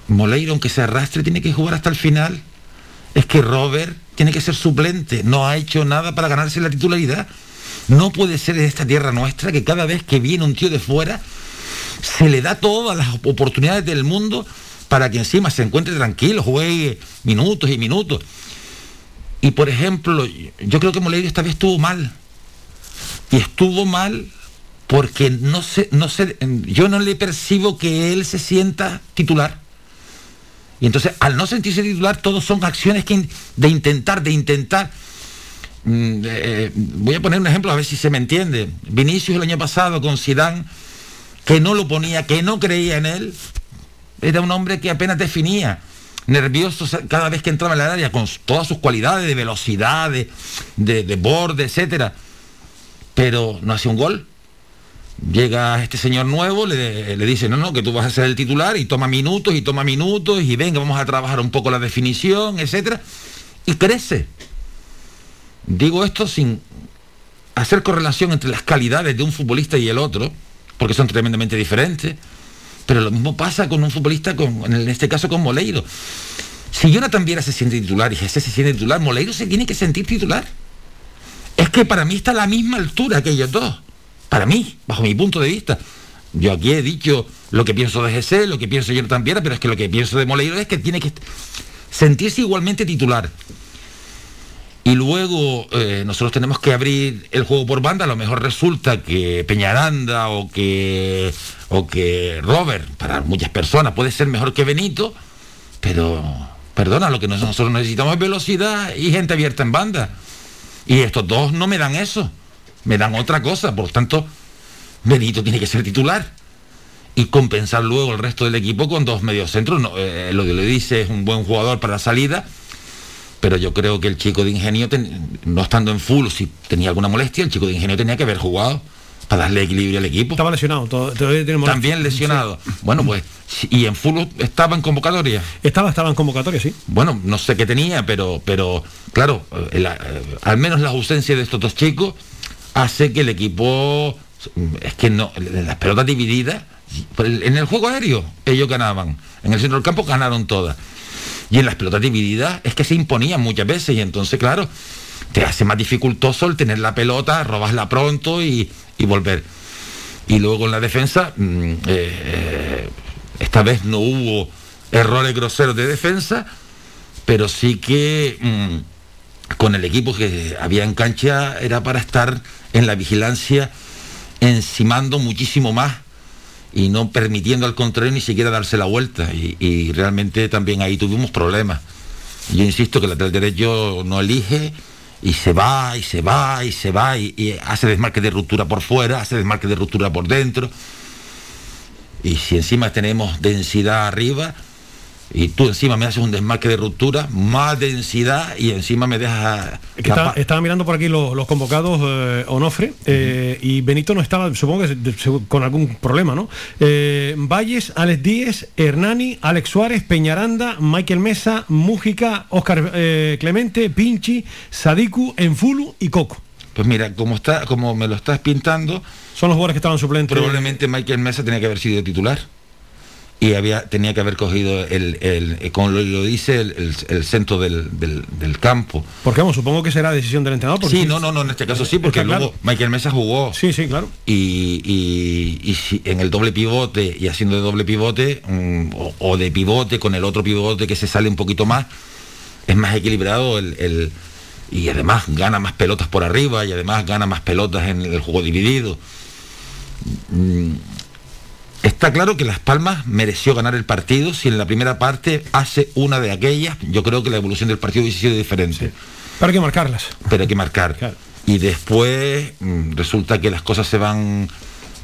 Moleiro, aunque se arrastre, tiene que jugar hasta el final. Es que Robert tiene que ser suplente, no ha hecho nada para ganarse la titularidad. No puede ser en esta tierra nuestra que cada vez que viene un tío de fuera se le da todas las oportunidades del mundo para que encima se encuentre tranquilo, juegue minutos y minutos. Y por ejemplo, yo creo que Moleiro esta vez estuvo mal. Y estuvo mal porque no sé, no sé, yo no le percibo que él se sienta titular. Y entonces, al no sentirse titular, todos son acciones que de intentar, de intentar. Mm, eh, voy a poner un ejemplo a ver si se me entiende. Vinicius el año pasado con Zidane, que no lo ponía, que no creía en él, era un hombre que apenas definía, nervioso cada vez que entraba en el área, con todas sus cualidades de velocidad, de, de, de borde, etcétera. Pero no hacía un gol. Llega este señor nuevo, le, le dice, no, no, que tú vas a ser el titular y toma minutos y toma minutos y venga, vamos a trabajar un poco la definición, etcétera. Y crece. Digo esto sin hacer correlación entre las calidades de un futbolista y el otro, porque son tremendamente diferentes. Pero lo mismo pasa con un futbolista, con, en este caso con Moleiro. Si Jonathan Viera se siente titular y Jesse se siente titular, Moleiro se tiene que sentir titular. Es que para mí está a la misma altura que ellos dos. Para mí, bajo mi punto de vista. Yo aquí he dicho lo que pienso de GC, lo que pienso de Jonathan Viera, pero es que lo que pienso de Moleiro es que tiene que sentirse igualmente titular. Y luego eh, nosotros tenemos que abrir el juego por banda. A lo mejor resulta que Peñaranda o que, o que Robert, para muchas personas, puede ser mejor que Benito, pero perdona, lo que nos- nosotros necesitamos es velocidad y gente abierta en banda. Y estos dos no me dan eso, me dan otra cosa. Por lo tanto, Benito tiene que ser titular y compensar luego el resto del equipo con dos mediocentros. No, eh, lo que le dice es un buen jugador para la salida, pero yo creo que el chico de ingenio, ten- no estando en full, si tenía alguna molestia, el chico de ingenio tenía que haber jugado para darle equilibrio al equipo. Estaba lesionado, to- todavía tiene molestia. También lesionado. Bueno, pues, y en full estaba en convocatoria. Estaba, estaba en convocatoria, sí. Bueno, no sé qué tenía, pero, pero claro, eh, la- eh, al menos la ausencia de estos dos chicos hace que el equipo, es que no, las pelotas divididas, en el juego aéreo ellos ganaban, en el centro del campo ganaron todas. Y en las pelotas divididas es que se imponían muchas veces y entonces, claro, te hace más dificultoso el tener la pelota, robasla pronto y, y volver. Y luego en la defensa, mm, eh, esta vez no hubo errores groseros de defensa, pero sí que mm, con el equipo que había en cancha era para estar en la vigilancia encimando muchísimo más y no permitiendo al contrario ni siquiera darse la vuelta. Y, realmente también ahí tuvimos problemas. Yo insisto que el lateral derecho no elige y se va y se va y se va y, y hace desmarque de ruptura por fuera, hace desmarque de ruptura por dentro. Y si encima tenemos densidad arriba, y tú encima me haces un desmarque de ruptura, más densidad y encima me dejas... Está- estaba mirando por aquí los, los convocados eh, Onofre eh, y Benito no estaba, supongo que con algún problema, ¿no? Eh, Valles, Alex Díez, Hernani, Alex Suárez, Peñaranda, Michael Mesa, Mújica, Oscar eh, Clemente, Pinchi, Sadiku, Enfulu y Coco. Pues mira, como está, como me lo estás pintando, son los jugadores que estaban suplentes. Probablemente Michael Mesa tenía que haber sido titular y había tenía que haber cogido el, el- eh, como lo, dice el, el- el centro del, del- del campo. Porque vamos, supongo que será decisión del entrenador. porque- Sí, no, no, no, en este caso sí, porque Está luego claro. Michael Mesa jugó. Sí, sí, claro. Y, y- y si en el doble pivote y haciendo de doble pivote mm, o, o de pivote con el otro pivote que se sale un poquito más, es más equilibrado el, el- y además gana más pelotas por arriba y además gana más pelotas en el juego dividido. Mm, Está claro que Las Palmas mereció ganar el partido. Si en la primera parte hace una de aquellas, yo creo que la evolución del partido hubiese sido diferente. Pero hay que marcarlas. Pero hay que marcar. Y después mm, resulta que las cosas se van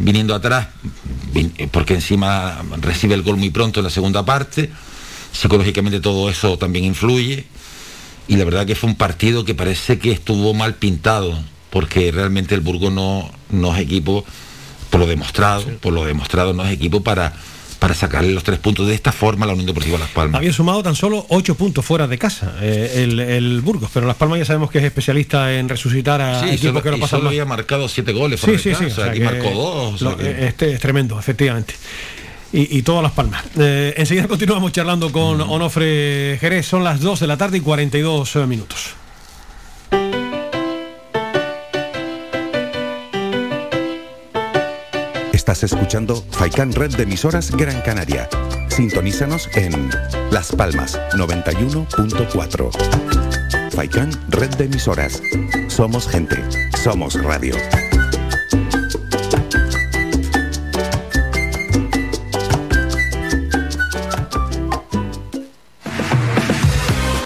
viniendo atrás, eh, porque encima recibe el gol muy pronto en la segunda parte. Psicológicamente todo eso también influye. Y la verdad que fue un partido que parece que estuvo mal pintado, porque realmente el Burgos no, no es equipo, por lo demostrado, por lo demostrado no es equipo para, para sacarle los tres puntos de esta forma a la Unión Deportiva Las Palmas. Había sumado tan solo ocho puntos fuera de casa eh, el, el Burgos, pero Las Palmas ya sabemos que es especialista en resucitar a Sí, equipos solo, que lo y pasan solo había marcado siete goles. Sí, sí, sí. casa, o sea aquí marcó dos. o sea lo- que- Este es tremendo, efectivamente. Y, y todas las palmas. Eh, enseguida continuamos charlando con Onofre Jerez. Son las 2 de la tarde y 42 minutos. Estás escuchando Faikan Red de emisoras Gran Canaria. Sintonízanos en Las Palmas 91.4. Faikan Red de emisoras. Somos gente. Somos radio.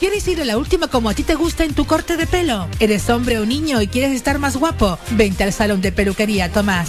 ¿Quieres ir a la última como a ti te gusta en tu corte de pelo? ¿Eres hombre o niño y quieres estar más guapo? Vente al salón de peluquería Tomás.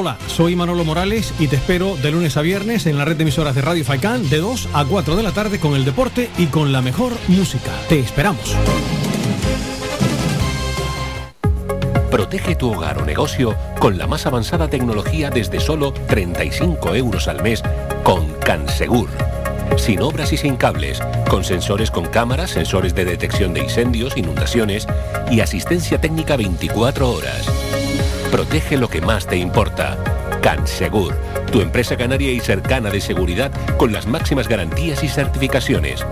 Hola, soy Manolo Morales y te espero de lunes a viernes en la red de emisoras de Radio Faicán de 2 a 4 de la tarde con el deporte y con la mejor música. Te esperamos. Protege tu hogar o negocio con la más avanzada tecnología desde solo 35 euros al mes con Cansegur. Sin obras y sin cables, con sensores con cámaras, sensores de detección de incendios, inundaciones y asistencia técnica 24 horas. Protege lo que más te importa. Cansegur, tu empresa canaria y cercana de seguridad con las máximas garantías y certificaciones.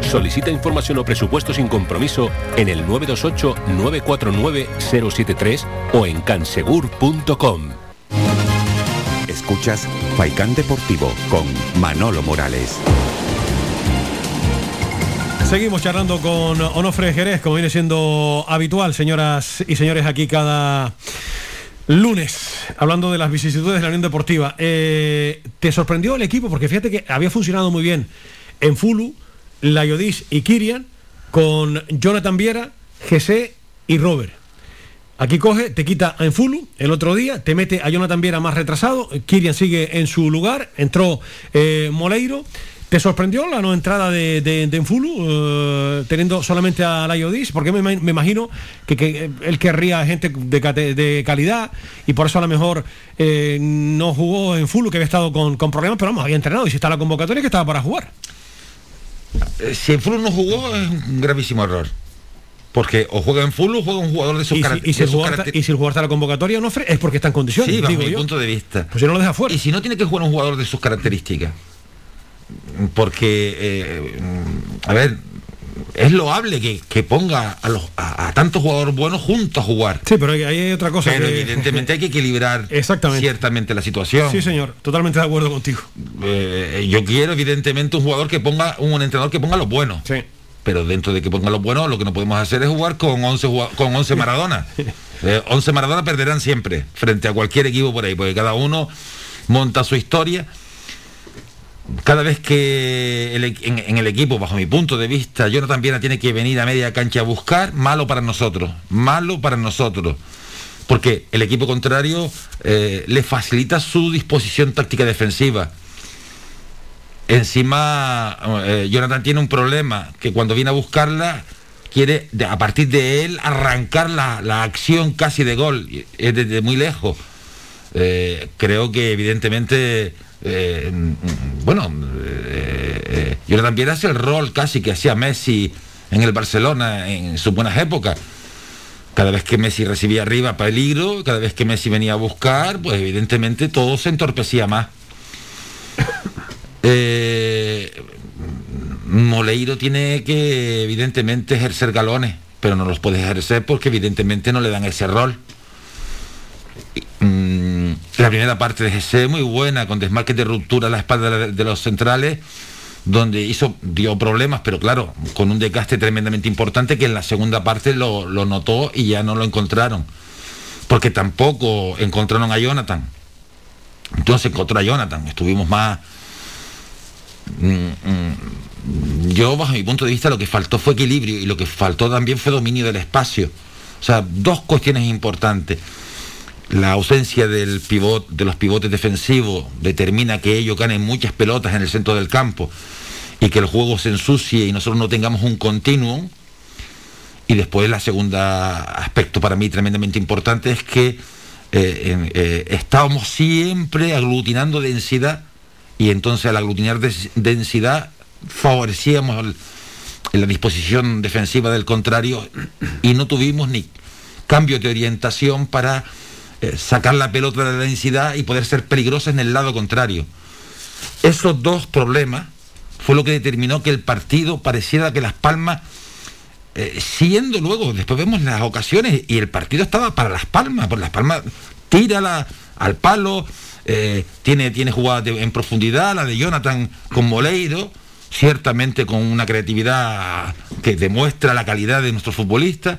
Solicita información o presupuesto sin compromiso en el 928-949-073 o en cansegur.com. Escuchas Faikán Deportivo con Manolo Morales. Seguimos charlando con Onofre Jerez, como viene siendo habitual, señoras y señores, aquí cada lunes, hablando de las vicisitudes de la Unión Deportiva. Eh, ¿Te sorprendió el equipo? Porque fíjate que había funcionado muy bien en Fulu, Layodis y Kirian, con Jonathan Viera, GC y Robert. Aquí coge, te quita en Fulu el otro día, te mete a Jonathan Viera más retrasado, Kirian sigue en su lugar, entró eh, Moleiro. ¿Te sorprendió la no entrada de, de, de Enfulu, eh, teniendo solamente a Layodis? Porque me, me imagino que, que él querría gente de, de calidad y por eso a lo mejor eh, no jugó en Fulu, que había estado con, con problemas, pero vamos, había entrenado y si está la convocatoria que estaba para jugar. Eh, Si en Fulu no jugó es un gravísimo error. Porque o juega en Fulu o juega un jugador de sus Y si, caracter- y si el jugador, caracter- y si el jugador está la convocatoria, no es porque está en condiciones, Sí, bajo digo mi yo. punto de vista. Pues si no lo deja fuera. Y si no tiene que jugar un jugador de sus características. Porque, eh, a ver, es loable que, que ponga a, los, a, a tantos jugadores buenos juntos a jugar. Sí, pero ahí hay otra cosa. Pero que- evidentemente hay que equilibrar Exactamente. ciertamente la situación. Sí, señor, totalmente de acuerdo contigo. Eh, yo quiero evidentemente un jugador que ponga, un entrenador que ponga los buenos. Sí. Pero dentro de que ponga los buenos, lo que no podemos hacer es jugar con 11, jugua- con 11 Maradona. Eh, 11 Maradona perderán siempre frente a cualquier equipo por ahí, porque cada uno monta su historia. Cada vez que en, el equipo, bajo mi punto de vista, Jonathan Viera tiene que venir a media cancha a buscar, malo para nosotros, malo para nosotros. Porque el equipo contrario eh, le facilita su disposición táctica defensiva. Encima, eh, Jonathan tiene un problema, que cuando viene a buscarla, quiere a partir de él arrancar la, la acción casi de gol, es desde muy lejos. Eh, creo que evidentemente, eh, mm, bueno, eh, eh, Jonathan Viera hace el rol casi que hacía Messi en el Barcelona en sus buenas épocas. Cada vez que Messi recibía arriba peligro, cada vez que Messi venía a buscar, pues evidentemente todo se entorpecía más. Eh, Moleiro tiene que evidentemente ejercer galones, pero no los puede ejercer porque evidentemente no le dan ese rol. Mm, La primera parte de GC muy buena, con desmarques de ruptura a la espalda de, los centrales, donde hizo, dio problemas, pero claro, con un desgaste tremendamente importante que en la segunda parte lo, lo notó y ya no lo encontraron. Porque tampoco encontraron a Jonathan. Entonces encontró a Jonathan, estuvimos más... Mm, mm, yo, bajo mi punto de vista, lo que faltó fue equilibrio y lo que faltó también fue dominio del espacio. O sea, dos cuestiones importantes. La ausencia del pivot, de los pivotes defensivos determina que ellos ganen muchas pelotas en el centro del campo y que el juego se ensucie y nosotros no tengamos un continuum. Y después la segunda aspecto para mí tremendamente importante es que eh, eh, estábamos siempre aglutinando densidad y entonces al aglutinar densidad favorecíamos la disposición defensiva del contrario y no tuvimos ni cambio de orientación para eh, sacar la pelota de la densidad y poder ser peligrosos en el lado contrario. Esos dos problemas fue lo que determinó que el partido pareciera que Las Palmas, eh, siendo luego, después vemos las ocasiones y el partido estaba para Las Palmas, por Las Palmas tira la- al palo, eh, tiene, tiene jugadas en profundidad, la de Jonathan con Moleiro, ciertamente con una creatividad que demuestra la calidad de nuestros futbolistas,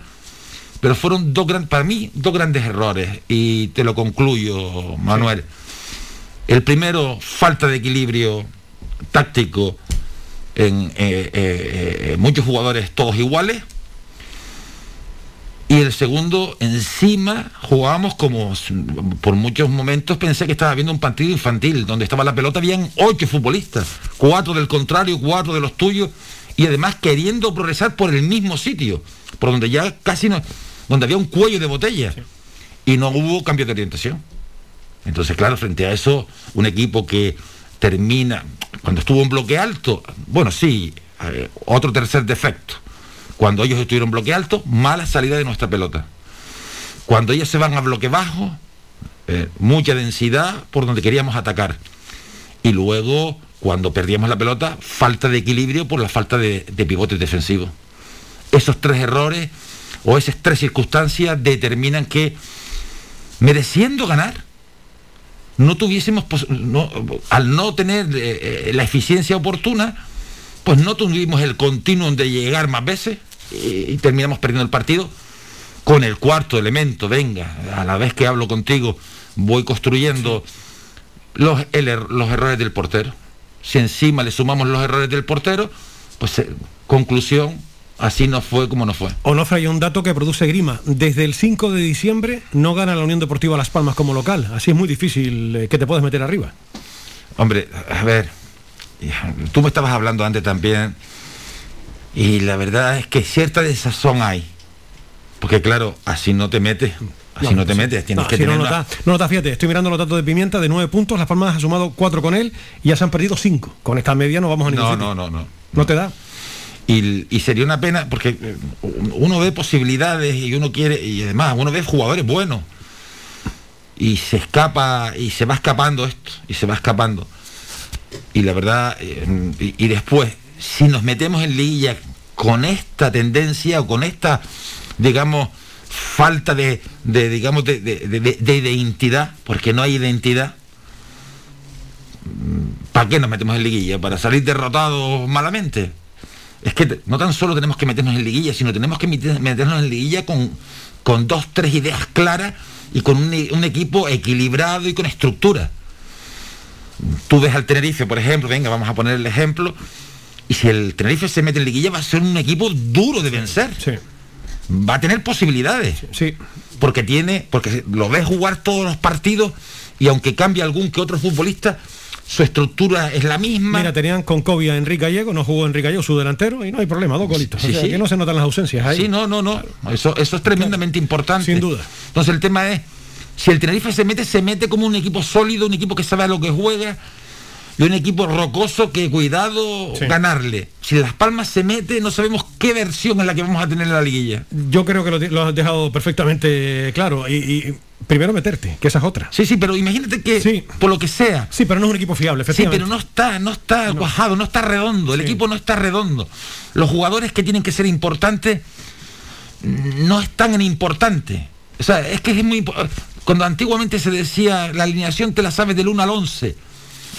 pero fueron dos gran, para mí dos grandes errores y te lo concluyo, Manuel. El primero, falta de equilibrio táctico en eh, eh, eh, muchos jugadores todos iguales. Y el segundo, encima jugábamos como por muchos momentos pensé que estaba viendo un partido infantil, donde estaba la pelota, habían ocho futbolistas, cuatro del contrario, cuatro de los tuyos, y además queriendo progresar por el mismo sitio, por donde ya casi no, donde había un cuello de botella, y no hubo cambio de orientación. Entonces, claro, frente a eso, un equipo que termina, cuando estuvo en bloque alto, bueno, sí, eh, otro tercer defecto. Cuando ellos estuvieron en bloque alto, mala salida de nuestra pelota. Cuando ellos se van a bloque bajo, eh, mucha densidad por donde queríamos atacar. Y luego, cuando perdíamos la pelota, falta de equilibrio por la falta de, de pivotes defensivos. Esos tres errores o esas tres circunstancias determinan que, mereciendo ganar, no tuviésemos, no- al no tener eh, eh, la eficiencia oportuna, pues no tuvimos el continuum de llegar más veces y, y terminamos perdiendo el partido con el cuarto elemento, venga, a la vez que hablo contigo, voy construyendo los, el los errores del portero. Si encima le sumamos los errores del portero, pues eh, conclusión, así no fue como no fue. Onofre, hay un dato que produce grima. Desde el 5 de diciembre no gana la Unión Deportiva Las Palmas como local. Así es muy difícil eh, que te puedas meter arriba. Hombre, a ver, tú me estabas hablando antes también, y la verdad es que cierta desazón hay. Porque claro, así no te metes, así no, te metes, tienes No, que no tener una- no nota, fíjate, estoy mirando los datos de Pimienta de 9 puntos, Las Palmas ha sumado 4 con él y ya se han perdido 5. Con esta media no vamos a ningún No, no, no, no. ¿No te da? Y, sería una pena porque eh, uno ve posibilidades y uno quiere, y además uno ve jugadores buenos. Y se escapa, y se va escapando esto, y se va escapando. Y la verdad, eh, y, después, si nos metemos en liguilla con esta tendencia o con esta, digamos, falta de, digamos, de identidad, porque no hay identidad, ¿para qué nos metemos en liguilla? ¿Para salir derrotados malamente? Es que no tan solo tenemos que meternos en liguilla, sino tenemos que meter- meternos en liguilla con, con dos, tres ideas claras y con un, un equipo equilibrado y con estructura. Tú ves al Tenerife, por ejemplo, venga, vamos a poner el ejemplo, y si el Tenerife se mete en liguilla va a ser un equipo duro de vencer. Va a tener posibilidades. Sí. Porque tiene, porque lo ves jugar todos los partidos y aunque cambie algún que otro futbolista, su estructura es la misma. Mira, tenían con Kobe a Enrique Gallego, no jugó Enrique Gallego, su delantero, y no hay problema, dos golitos. Sí, o sea, sí. que no se notan las ausencias ahí. Sí, no, no, no. Eso, eso es tremendamente importante. Sin duda. Entonces el tema es, si el Tenerife se mete, se mete como un equipo sólido, un equipo que sabe a lo que juega, y un equipo rocoso que cuidado Sí. ganarle. Si Las Palmas se mete, no sabemos qué versión es la que vamos a tener en la liguilla. Yo creo que lo, lo has dejado perfectamente claro. Y, y primero meterte, que esa es otra. Sí, sí, pero imagínate que por lo que sea. Sí, pero no es un equipo fiable, Sí, efectivamente. pero no está, no está cuajado, no está redondo. El Sí. equipo no está redondo. Los jugadores que tienen que ser importantes no están en importante. O sea, es que es muy impo- cuando antiguamente se decía la alineación te la sabes del 1 al 11.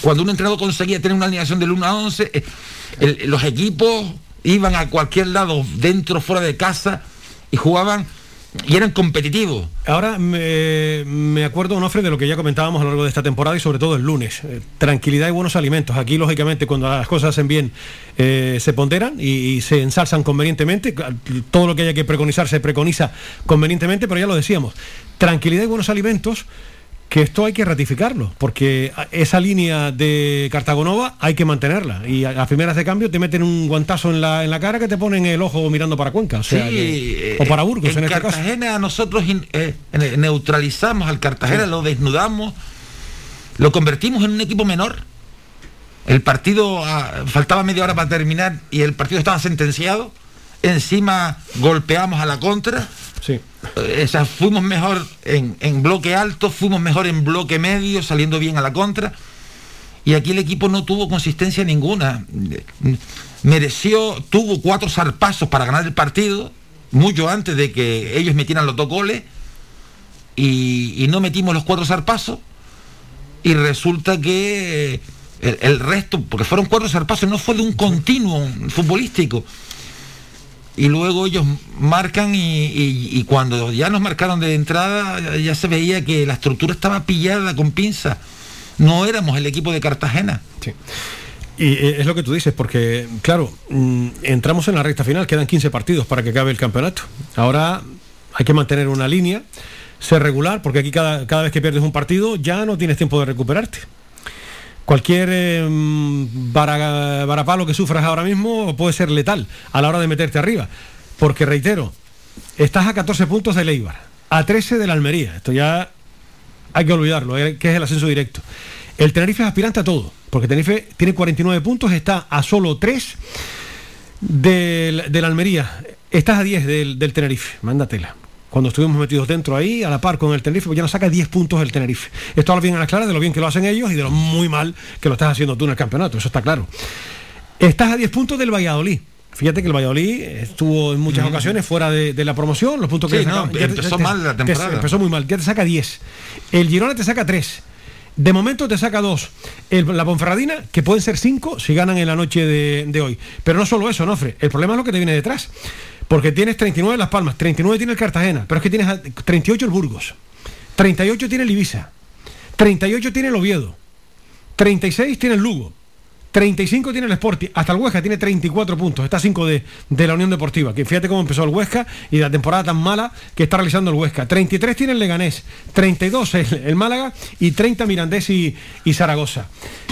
Cuando un entrenador conseguía tener una alineación del 1 al 11, eh, los equipos iban a cualquier lado, dentro, fuera de casa, y jugaban y eran competitivos. Ahora me, me acuerdo, Onofre, de lo que ya comentábamos a lo largo de esta temporada y sobre todo el lunes. Eh, tranquilidad y buenos alimentos. Aquí, lógicamente, cuando las cosas hacen bien, eh, se ponderan y se ensalzan convenientemente. Todo lo que haya que preconizar se preconiza convenientemente, pero ya lo decíamos. Tranquilidad y buenos alimentos, que esto hay que ratificarlo, porque esa línea de Cartagonova hay que mantenerla. Y a las primeras de cambio te meten un guantazo en la, en la cara que te ponen el ojo mirando para Cuenca. O, sea, Sí, que- eh, o para Burgos, en, en, este caso. Cartagena nosotros in- eh, ne- neutralizamos al Cartagena, Sí. lo desnudamos, lo convertimos en un equipo menor. El partido ah, faltaba media hora para terminar y el partido estaba sentenciado. Encima golpeamos a la contra. Sí. Eh, fuimos mejor en, bloque alto, fuimos mejor en bloque medio, saliendo bien a la contra. Y aquí el equipo no tuvo consistencia ninguna. Mereció, tuvo cuatro zarpazos para ganar el partido, mucho antes de que ellos metieran los dos goles. Y, no metimos los cuatro zarpazos. Y resulta que eh, el, el resto, porque fueron cuatro zarpazos, no fue de un continuo futbolístico. Y luego ellos marcan y, cuando ya nos marcaron de entrada ya- se veía que la estructura estaba pillada con pinza. No éramos el equipo de Cartagena. Y eh, es lo que tú dices, porque, claro, mm, entramos en la recta final, quedan 15 partidos para que acabe el campeonato. Ahora hay que mantener una línea, ser regular, porque aquí cada, cada vez que pierdes un partido ya no tienes tiempo de recuperarte. Cualquier eh, mm, vara- varapalo que sufras ahora mismo puede ser letal a la hora de meterte arriba. Porque, reitero, estás a 14 puntos del Eibar, a 13 de la Almería. Esto ya hay que olvidarlo, eh, que es el ascenso directo. El Tenerife es aspirante a todo, porque Tenerife tiene 49 puntos, está a solo 3 del, del Almería. Estás a 10 del, del Tenerife, mándatela. Cuando estuvimos metidos dentro ahí, a la par con el Tenerife, pues ya nos saca 10 puntos el Tenerife. Esto habla bien a las claras de lo bien que lo hacen ellos y de lo muy mal que lo estás haciendo tú en el campeonato, eso está claro. Estás a 10 puntos del Valladolid. Fíjate que el Valladolid estuvo en muchas ocasiones fuera de, de la promoción, los puntos que Sí, le no, ya te- empezó te- mal la te- temporada. empezó muy mal, ya te saca 10. El Girona te saca 3. De momento te saca dos. La Ponferradina, que pueden ser cinco si ganan en la noche de, hoy. Pero no solo eso, Nofre. El problema es lo que te viene detrás. Porque tienes 39 Las Palmas, 39 tiene el Cartagena, pero es que tienes a- 38 el Burgos, 38 tiene el Ibiza, 38 tiene el Oviedo, 36 tiene el Lugo, 35 tiene el Sporting, hasta el Huesca tiene 34 puntos, está a 5 de, de la Unión Deportiva, que fíjate cómo empezó el Huesca y la temporada tan mala que está realizando el Huesca. 33 tiene el Leganés, 32 el, el Málaga y 30 Mirandés y, y Zaragoza.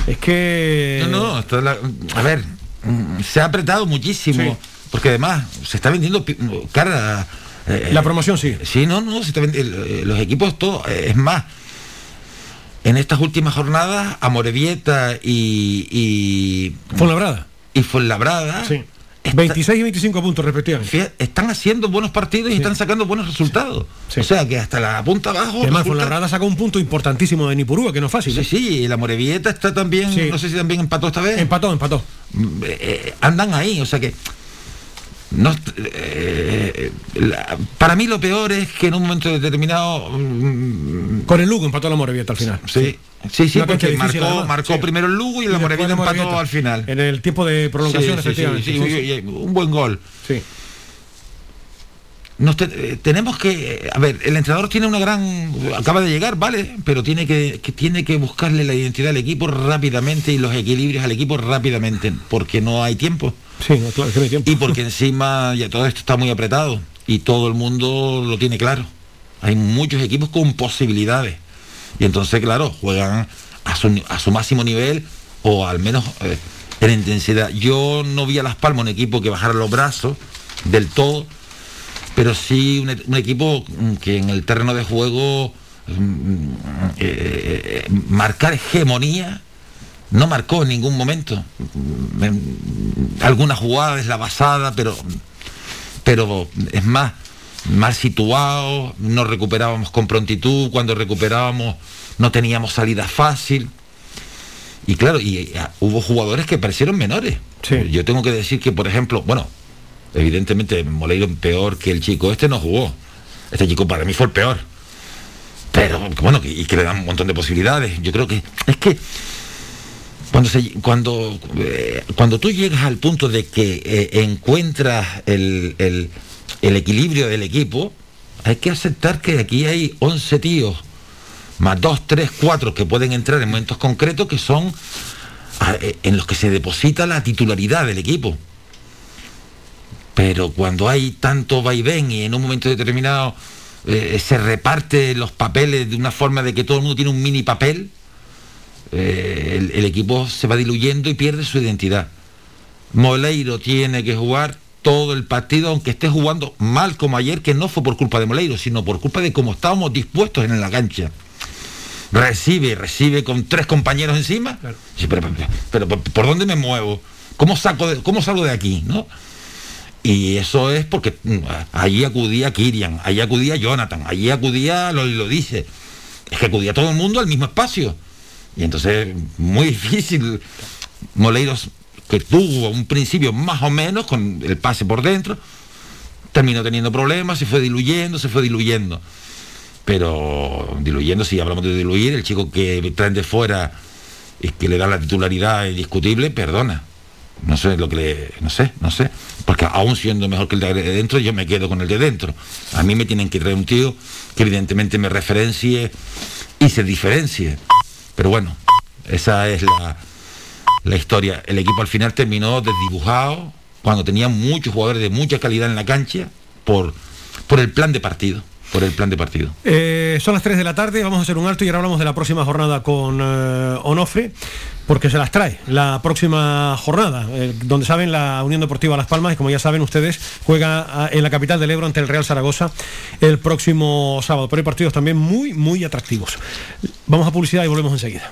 Es que... No, no, la- a ver, se ha apretado muchísimo, porque además se está vendiendo cara. eh, La promoción sí. Sí, no, no, se está eh, los equipos todos, eh, es más, en estas últimas jornadas, Amorebieta y, y Fuenlabrada. y Fuenlabrada Sí. 26 y 25 puntos respectivamente. están haciendo buenos partidos y están sacando buenos resultados. O sea que hasta la punta abajo. Además, resulta- Fuenlabrada sacó un punto importantísimo de Nipurúa, que no es fácil. Sí, ¿eh? sí, y la Morevieta está también, Sí. no sé si también empató esta vez. Empató, empató. Mm, eh, andan ahí, o sea que no, eh, la- para mí lo peor es que en un momento determinado mm, Con el Lugo empató la Morevieta al final. sí, sí, sí, porque difícil, marcó, marcó Sí. primero el Lugo y, la Morevieta empató al final. En el tiempo de prolongación, Sí, sí, efectivamente. un buen gol. Sí. Nos te- eh, tenemos que, a ver, el entrenador tiene una gran, acaba de llegar, vale, pero tiene que, que tiene que buscarle la identidad al equipo rápidamente y los equilibrios al equipo rápidamente, porque no hay tiempo. Sí, no, claro, que no hay tiempo. Y porque encima ya todo esto está muy apretado y todo el mundo lo tiene claro. Hay muchos equipos con posibilidades. Y entonces, claro, juegan a su, a su máximo nivel o al menos eh, en intensidad. Yo no vi a Las Palmas un equipo que bajara los brazos del todo, pero sí un, e- un equipo mm, que en el terreno de juego mm, eh, eh, eh, marcar hegemonía no marcó en ningún momento. Mm, en- Alguna jugada es la basada, pero, pero es más, mal situado, no recuperábamos con prontitud, cuando recuperábamos no teníamos salida fácil. Y claro, y, eh, hubo jugadores que parecieron menores. Yo tengo que decir que, por ejemplo, bueno, evidentemente Moleiro peor que el chico este no jugó. Este chico para mí fue el peor. Pero bueno, y que le dan un montón de posibilidades. Yo creo que es que cuando cuando eh, cuando tú llegas al punto de que eh, encuentras el, el- el equilibrio del equipo, hay que aceptar que aquí hay 11 tíos, más 2, 3, 4 que pueden entrar en momentos concretos que son ah, eh, en los que se deposita la titularidad del equipo. Pero cuando hay tanto vaivén y en un momento determinado eh, se reparte los papeles de una forma de que todo el mundo tiene un mini papel, eh, el, el equipo se va diluyendo y pierde su identidad. Moleiro tiene que jugar todo el partido, aunque esté jugando mal como ayer, que no fue por culpa de Moleiro, sino por culpa de cómo estábamos dispuestos en la cancha. Recibe, recibe con tres compañeros encima. Sí, pero, pero- pero, pero, ¿por dónde me muevo? ¿Cómo, saco de- ¿Cómo salgo de aquí? ¿no? Y eso es porque mm, allí acudía Kirian, allí acudía Jonathan, allí acudía, lo, lo dice, es que acudía todo el mundo al mismo espacio. Y entonces, muy difícil. Moleiros, que tuvo un principio más o menos con el pase por dentro, terminó teniendo problemas, se fue diluyendo, se fue diluyendo. Pero diluyendo, si hablamos de diluir, el chico que traen de fuera y que le da la titularidad indiscutible, perdona. No sé lo que le. No sé, no sé. Porque aún siendo mejor que el de dentro, yo me quedo con el de dentro. A mí me tienen que traer un tío que evidentemente me referencie y se diferencie. Pero bueno, esa es la, la historia. El equipo al final terminó desdibujado cuando tenía muchos jugadores de mucha calidad en la cancha por, por el plan de partido. Por el plan de partido. Eh, son las 3 de la tarde, vamos a hacer un alto y ahora hablamos de la próxima jornada con eh, Onofre, porque se las trae la próxima jornada, eh, donde saben la Unión Deportiva Las Palmas, y como ya saben ustedes, juega ah, en la capital del Ebro ante el Real Zaragoza el próximo sábado. Pero hay partidos también muy, muy atractivos. Vamos a publicidad y volvemos enseguida.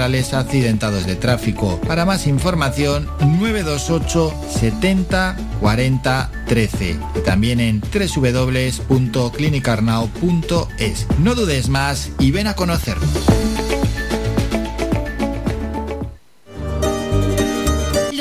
accidentados de tráfico. Para más información, 928 70 40 13 y también en www.clinicarnao.es. No dudes más y ven a conocernos.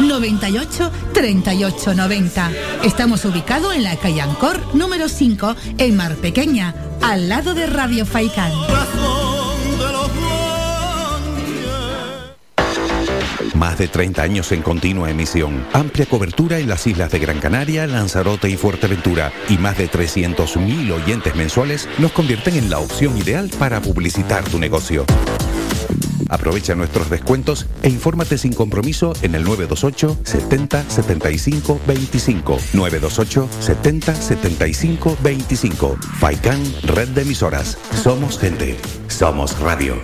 98 38 90. Estamos ubicados en la calle Ancor número 5 en Mar Pequeña, al lado de Radio Faicán. Más de 30 años en continua emisión, amplia cobertura en las islas de Gran Canaria, Lanzarote y Fuerteventura y más de 300.000 oyentes mensuales nos convierten en la opción ideal para publicitar tu negocio. Aprovecha nuestros descuentos e infórmate sin compromiso en el 928 70 75 25. 928 70 75 25. Faikan Red de Emisoras. Somos gente. Somos radio.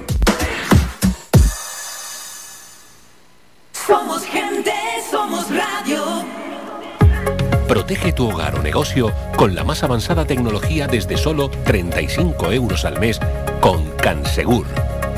Somos gente, somos radio. Protege tu hogar o negocio con la más avanzada tecnología desde solo 35 euros al mes con Cansegur.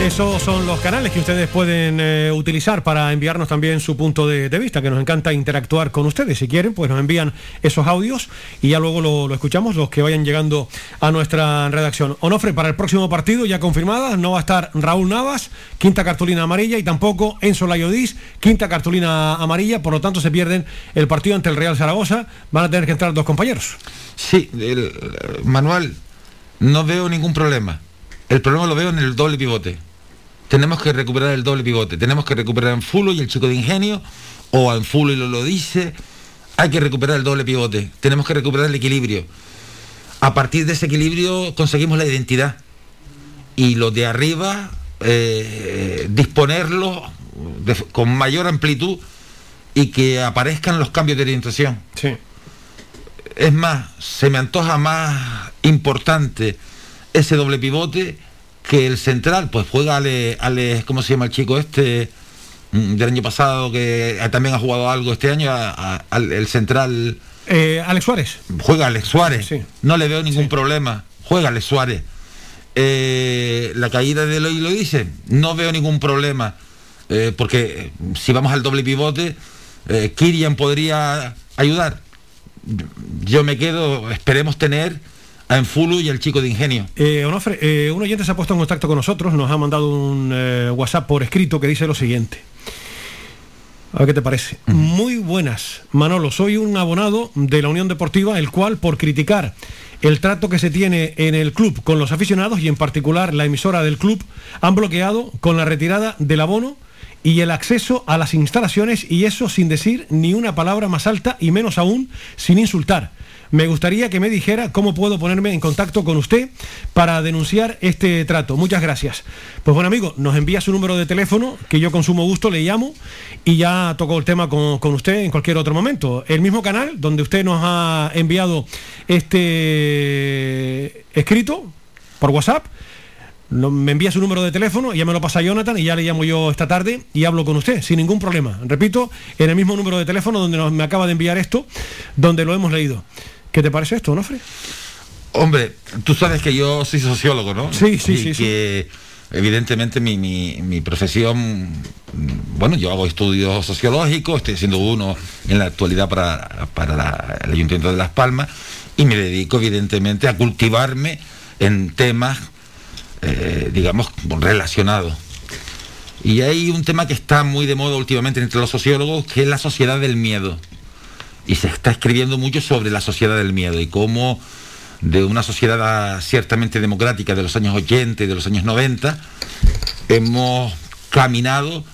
esos son los canales que ustedes pueden eh, utilizar para enviarnos también su punto de, vista, que nos encanta interactuar con ustedes. Si quieren, pues nos envían esos audios y ya luego lo, escuchamos, los que vayan llegando a nuestra redacción. Onofre, para el próximo partido, ya confirmada, no va a estar Raúl Navas, quinta cartulina amarilla, y tampoco Enzo Layodis, quinta cartulina amarilla, por lo tanto se pierden el partido ante el Real Zaragoza. Van a tener que entrar dos compañeros. Sí, el, Manuel, no veo ningún problema. El problema lo veo en el doble pivote. Tenemos que recuperar el doble pivote. Tenemos que recuperar a Anfulo y el chico de ingenio, o Anfulo y lo, lo dice. Hay que recuperar el doble pivote. Tenemos que recuperar el equilibrio. A partir de ese equilibrio conseguimos la identidad. Y lo de arriba, eh, disponerlo de- con mayor amplitud y que aparezcan los cambios de orientación. Sí. Es más, se me antoja más importante ese doble pivote que el central, pues juega Ale, Ale- ¿cómo se llama el chico este? Mm, Del año pasado, que también ha jugado algo este año, a- el central. Eh, Alex Suárez. Juega Alex Suárez. No le veo ningún problema. Juega Alex Suárez. Eh, la caída de Eloy lo dice. No veo ningún problema. Eh, porque si vamos al doble pivote, eh, Kirian podría ayudar. yo me quedo, esperemos tener a Enfulu y al chico de Ingenio. Eh, Onofre, eh, un oyente se ha puesto en contacto con nosotros, nos ha mandado un eh, WhatsApp por escrito que dice lo siguiente. A ver qué te parece. Muy buenas, Manolo. Soy un abonado de la Unión Deportiva, el cual, por criticar el trato que se tiene en el club con los aficionados y en particular la emisora del club, han bloqueado con la retirada del abono y el acceso a las instalaciones y eso sin decir ni una palabra más alta y menos aún sin insultar. Me gustaría que me dijera cómo puedo ponerme en contacto con usted para denunciar este trato. Muchas gracias. Pues bueno, amigo, nos envía su número de teléfono, que yo con sumo gusto le llamo y ya tocó el tema con, con usted en cualquier otro momento. El mismo canal donde usted nos ha enviado este escrito por WhatsApp. Me envía su número de teléfono, ya me lo pasa Jonathan y ya le llamo yo esta tarde y hablo con usted sin ningún problema. Repito, en el mismo número de teléfono donde me acaba de enviar esto, donde lo hemos leído. ¿Qué te parece esto, Onofre? Hombre, tú sabes que yo soy sociólogo, ¿no? Sí, sí, Y sí, sí. Que evidentemente mi, mi- mi profesión, bueno, yo hago estudios sociológicos, estoy haciendo uno en la actualidad para, para la- el Ayuntamiento de Las Palmas y me dedico evidentemente a cultivarme en temas, eh, digamos, relacionados. Y hay un tema que está muy de moda últimamente entre los sociólogos, que es la sociedad del miedo y se está escribiendo mucho sobre la sociedad del miedo y cómo de una sociedad ciertamente democrática de los años 80 y de los años 90 hemos caminado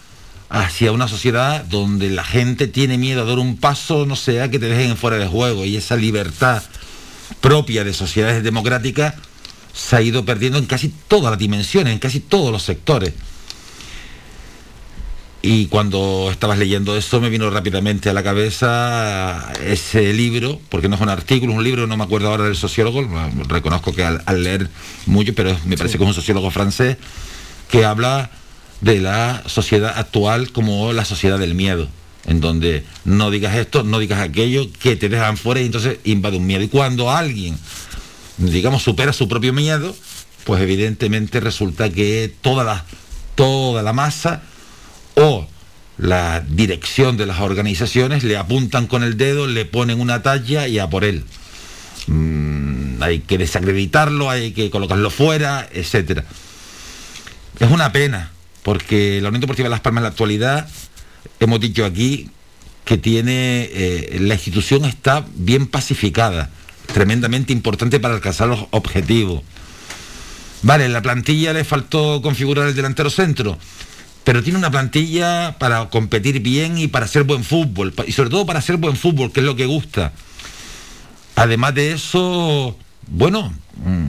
hacia una sociedad donde la gente tiene miedo a dar un paso, no sea que te dejen fuera de juego y esa libertad propia de sociedades democráticas se ha ido perdiendo en casi todas las dimensiones, en casi todos los sectores. Y cuando estabas leyendo eso me vino rápidamente a la cabeza ese libro, porque no es un artículo, es un libro, no me acuerdo ahora del sociólogo, lo- reconozco que al, al leer mucho, pero me parece que es un sociólogo francés, que habla de la sociedad actual como la sociedad del miedo, en donde no digas esto, no digas aquello, que te dejan fuera y entonces invade un miedo. Y cuando alguien, digamos, supera su propio miedo, pues evidentemente resulta que toda la, toda la masa o la dirección de las organizaciones le apuntan con el dedo, le ponen una talla y a por él. Mm, hay que desacreditarlo, hay que colocarlo fuera, etcétera. Es una pena, porque la Unión Deportiva de Las Palmas en la actualidad, hemos dicho aquí que tiene, eh, la institución está bien pacificada, tremendamente importante para alcanzar los objetivos. Vale, la plantilla le faltó configurar el delantero centro, pero tiene una plantilla para competir bien y para hacer buen fútbol, y sobre todo para hacer buen fútbol, que es lo que gusta. Además de eso, bueno, mm,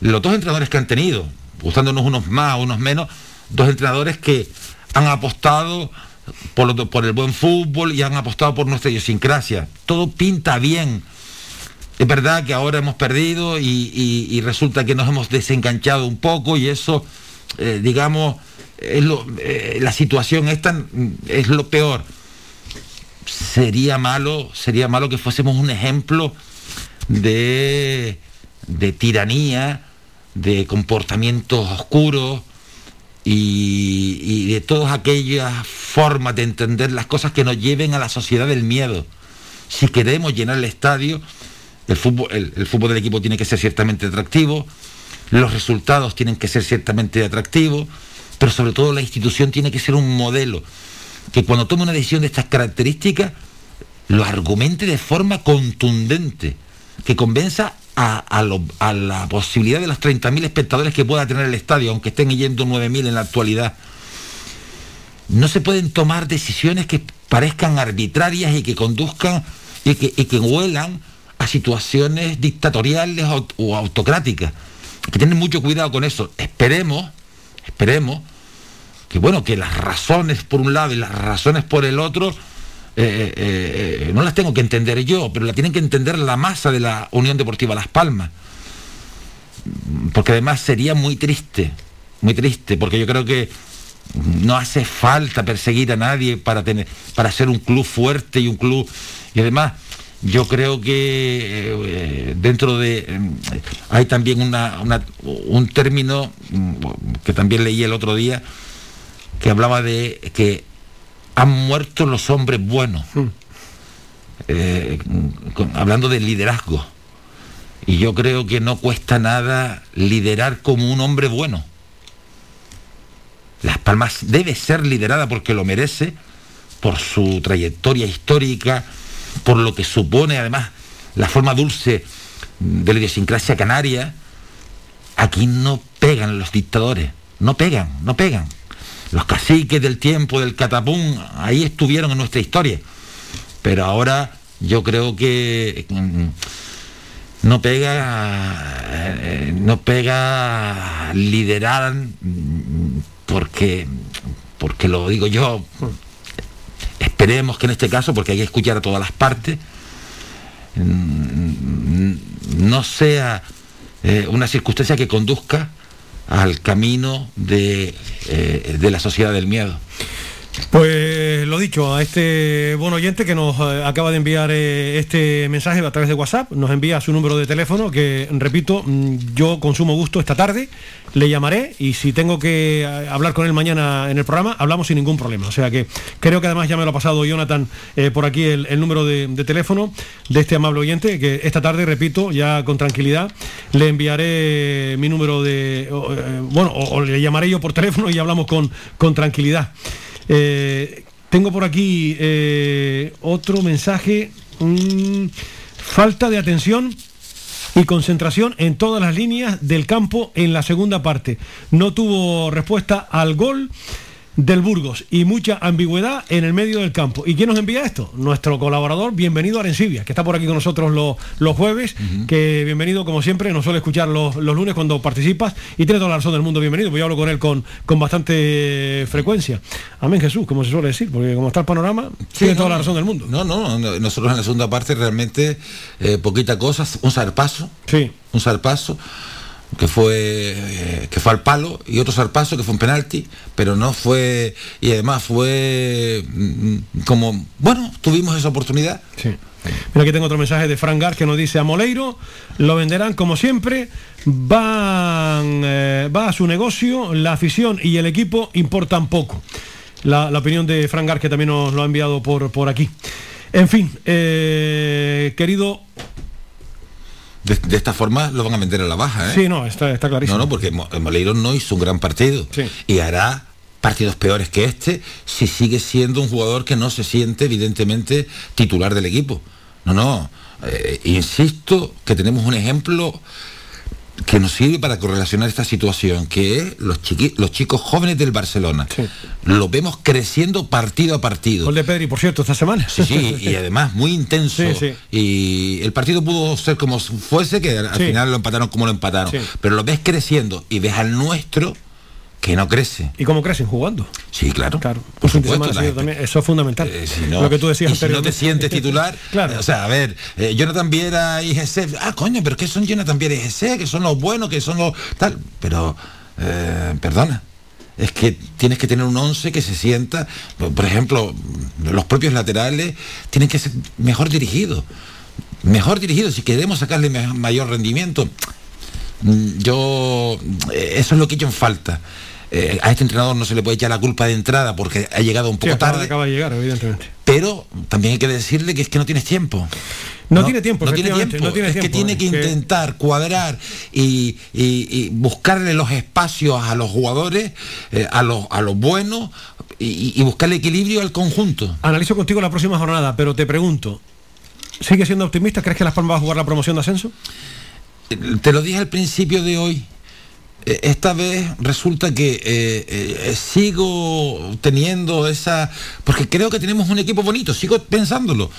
los dos entrenadores que han tenido, gustándonos unos más, unos menos, dos entrenadores que han apostado por, lo- por el buen fútbol y han apostado por nuestra idiosincrasia. Todo pinta bien. Es verdad que ahora hemos perdido y, y- y resulta que nos hemos desenganchado un poco y eso, eh, digamos, eh, la situación esta es lo peor. Sería malo, sería malo que fuésemos un ejemplo de, de tiranía, de comportamientos oscuros y, de todas aquellas formas de entender las cosas que nos lleven a la sociedad del miedo. Si queremos llenar el estadio, el fútbol, el fútbol del equipo tiene que ser ciertamente atractivo, los resultados tienen que ser ciertamente atractivos, pero sobre todo la institución tiene que ser un modelo que cuando tome una decisión de estas características lo argumente de forma contundente, que convenza a, la posibilidad de los 30.000 espectadores que pueda tener el estadio, aunque estén yendo 9.000 en la actualidad. No se pueden tomar decisiones que parezcan arbitrarias y que conduzcan y que, y huelan a situaciones dictatoriales o, o autocráticas. Hay que tener mucho cuidado con eso. Esperemos, esperemos que bueno, que las razones por un lado y las razones por el otro, eh, eh, eh, no las tengo que entender yo, pero las tienen que entender la masa de la Unión Deportiva Las Palmas. Porque además sería muy triste, muy triste, porque yo creo que no hace falta perseguir a nadie para tener, para ser un club fuerte y un club. Y además, yo creo que eh, dentro de eh, hay también una- una- un término mm, que también leí el otro día que hablaba de que han muerto los hombres buenos. eh, con- hablando de liderazgo. Y yo creo que no cuesta nada liderar como un hombre bueno. Las Palmas debe ser liderada porque lo merece, por su trayectoria histórica, por lo que supone además la forma dulce de la idiosincrasia canaria. Aquí no pegan los dictadores, no pegan, no pegan. Los caciques del tiempo del catapum, ahí estuvieron en nuestra historia. Pero ahora yo creo que mm, no pega eh, no pega liderar mm, porque porque lo digo yo esperemos que en este caso porque hay que escuchar a todas las partes no sea eh, una circunstancia que conduzca al camino de, eh, de la sociedad del miedo. Pues lo dicho, a este buen oyente que nos eh, acaba de enviar eh, este mensaje a través de WhatsApp, nos envía su número de teléfono, que repito, mm, yo con sumo gusto esta tarde le llamaré y si tengo que eh, hablar con él mañana en el programa, hablamos sin ningún problema. O sea que creo que además ya me lo ha pasado Jonathan por aquí el, número de, teléfono de este amable oyente, que esta tarde, repito, ya con tranquilidad, le enviaré mi número de... bueno, o, o le llamaré yo por teléfono y hablamos con, con tranquilidad. Eh, tengo por aquí eh, otro mensaje. mm, falta de atención y concentración en todas las líneas del campo en la segunda parte. No tuvo respuesta al gol del Burgos y mucha ambigüedad en el medio del campo. ¿Y quién nos envía esto? Nuestro colaborador, bienvenido Arencibia, que está por aquí con nosotros los, los jueves, que bienvenido como siempre, nos suele escuchar los, los lunes cuando participas y tiene toda la razón del mundo, bienvenido, pues yo hablo con él con, con bastante frecuencia. Amén Jesús, como se suele decir, porque como está el panorama, tiene no, toda la razón del mundo. No, no, no, nosotros en la segunda parte realmente eh, poquita cosa, un zarpazo. Sí. Un zarpazo que fue eh, que fue al palo y otro zarpazo que fue un penalti, pero no fue y además fue mm, como bueno, tuvimos esa oportunidad. Sí. Mira, aquí tengo otro mensaje de Fran Gar que nos dice a Moleiro, lo venderán como siempre, van, eh, va a su negocio, la afición y el equipo importan poco. La, opinión de Fran Gar que también nos lo ha enviado por, por aquí. En fin, eh, querido... De, de esta forma lo van a vender a la baja, ¿eh? Sí, no, está, está clarísimo. No, no, porque Mo- Moleiro no hizo un gran partido y hará partidos peores que este si sigue siendo un jugador que no se siente evidentemente titular del equipo. No, no, eh, insisto que tenemos un ejemplo que nos sirve para correlacionar esta situación, que es los, chiqui- los chicos jóvenes del Barcelona. Lo vemos creciendo partido a partido. Gol de Pedri, por cierto, esta semana. Sí, sí, y además muy intenso. Sí, sí. Y el partido pudo ser como fuese, que al Sí. final lo empataron como lo empataron. Sí. Pero lo ves creciendo y ves al nuestro que no crece. ¿Y cómo crecen? Jugando. Sí, claro. Claro. Por Pues fin de supuesto, también, eso es fundamental. Eh, si no- lo que tú decías y si no te sientes titular, Claro. o sea, a ver, eh, Jonathan Viera y GC, ah, coño, pero ¿qué son Jonathan Viera y GC? Que son los buenos, que son los tal, pero eh, perdona. Es que tienes que tener un 11 que se sienta, por por ejemplo, los propios laterales tienen que ser mejor dirigidos. Mejor dirigidos, si queremos sacarle mayor rendimiento. Mm, Yo, eh, eso es lo que hecho en falta. Eh, a este entrenador no se le puede echar la culpa de entrada porque ha llegado un poco tarde. acaba de llegar, evidentemente. Pero también hay que decirle que es que no tienes tiempo. No tiene tiempo, No tiene tiempo. no tiene es que tiene es que intentar cuadrar y, y- y buscarle los espacios a los jugadores, eh, a, los, a los buenos y, y buscarle equilibrio al conjunto. Analizo contigo la próxima jornada, pero te pregunto, ¿sigue siendo optimista? ¿Crees que Las Palmas va a jugar la promoción de ascenso? Te lo dije al principio de hoy. Eh, Esta vez resulta que eh, eh, sigo teniendo esa... Porque creo que tenemos un equipo bonito, sigo pensándolo.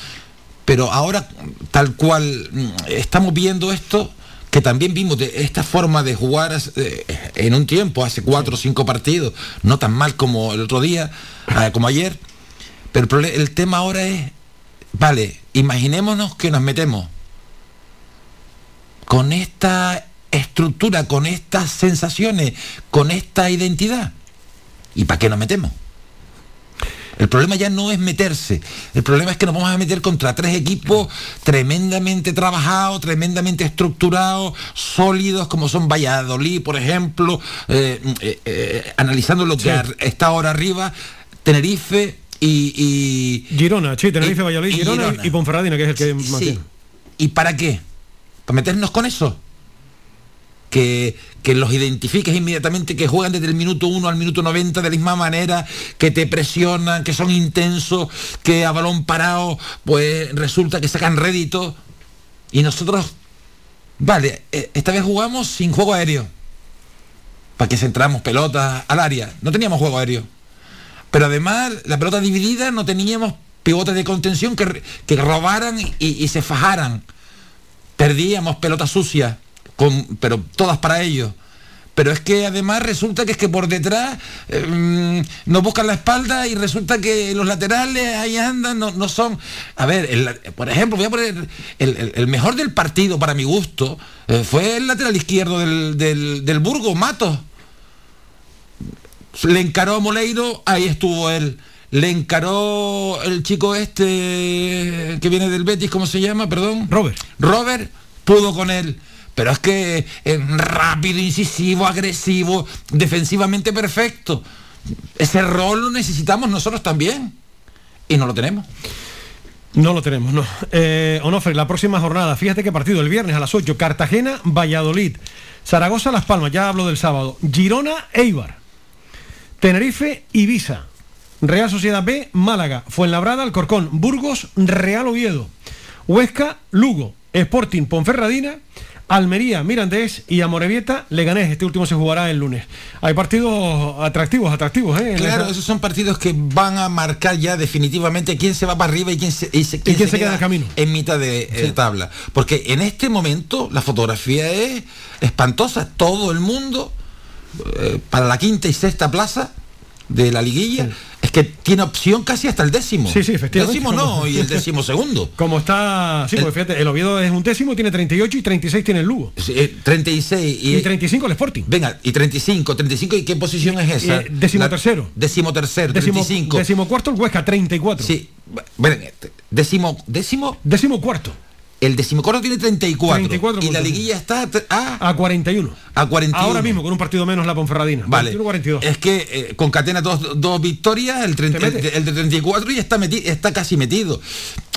Pero ahora, tal cual mm, estamos viendo esto, que también vimos de esta forma de jugar en un tiempo, hace cuatro o cinco partidos, no tan mal como el otro día, eh, como ayer. Pero el tema ahora es, vale, imaginémonos que nos metemos con esta estructura, con estas sensaciones, con esta identidad. ¿Y para qué nos metemos? El problema ya no es meterse, el problema es que nos vamos a meter contra tres equipos tremendamente trabajados, tremendamente estructurados, sólidos, como son Valladolid, por ejemplo, eh, eh, eh, analizando lo que está ahora arriba, Tenerife y, Girona, sí, Tenerife, y- Valladolid, y Girona, Girona. y Ponferradina, que es el que más Sí. tiene. ¿Y para qué? ¿Para meternos con eso? Que, los identifiques inmediatamente, que juegan desde el minuto 1 al minuto 90 de la misma manera, que te presionan, que son intensos, que a balón parado, pues resulta que sacan rédito. Y nosotros, vale, eh, esta vez jugamos sin juego aéreo. Para que centramos pelotas al área. No teníamos juego aéreo. Pero además, la pelota dividida no teníamos pivotes de contención que, que robaran y, y se fajaran. Perdíamos pelotas sucias, con, pero todas para ellos. Pero es que además resulta que es que por detrás eh, nos buscan la espalda y resulta que los laterales ahí andan, no, no son... A ver, el- por ejemplo, voy a poner el, el- el mejor del partido para mi gusto, eh, fue el lateral izquierdo del, del, del Burgos, Matos le encaró a Moleiro, ahí estuvo él. Le encaró el chico este que viene del Betis, ¿cómo se llama? Perdón. Robert. Robert pudo con él. Pero es que eh, rápido, incisivo, agresivo, defensivamente perfecto. Ese rol lo necesitamos nosotros también. Y no lo tenemos. No lo tenemos, no. Eh, Onofre, la próxima jornada, fíjate qué partido, el viernes a las 8, Cartagena, Valladolid, Zaragoza, Las Palmas, ya hablo del sábado, Girona, Eibar, Tenerife, Ibiza, Real Sociedad B, Málaga, Fuenlabrada, Alcorcón, Burgos, Real Oviedo, Huesca, Lugo, Sporting, Ponferradina, Almería, Mirandés y Amorebieta, Leganés. Este último se jugará el lunes. Hay partidos atractivos, atractivos, ¿eh? Claro, esa- esos son partidos que van a marcar ya definitivamente quién se va para arriba y quién se, y se- quién quién se queda en camino. en mitad de eh, tabla. Porque en este momento la fotografía es espantosa. Todo el mundo eh, para la quinta y sexta plaza de la liguilla es que tiene opción casi hasta el décimo. Sí, sí, efectivamente. Décimo no, y el décimo segundo. Como está, sí, porque fíjate, el Oviedo es un décimo, tiene 38 y 36 tiene el Lugo. Eh, 36 y, Y 35 el Sporting. Venga, y 35, 35 y qué posición es esa? Eh, décimo La- tercero. Décimo tercero, Décimo, 35. décimo cuarto el Huesca, 34. Sí, bueno, décimo, décimo, Décimo cuarto, el decimocuarto tiene 34, 34 y la liguilla está a, a 41. a 41. Ahora mismo, con un partido menos la Ponferradina. Vale. 41-42. Es que eh, concatena dos, dos victorias, el, 30 Te mete. el, el de 34 y está, meti- está casi metido.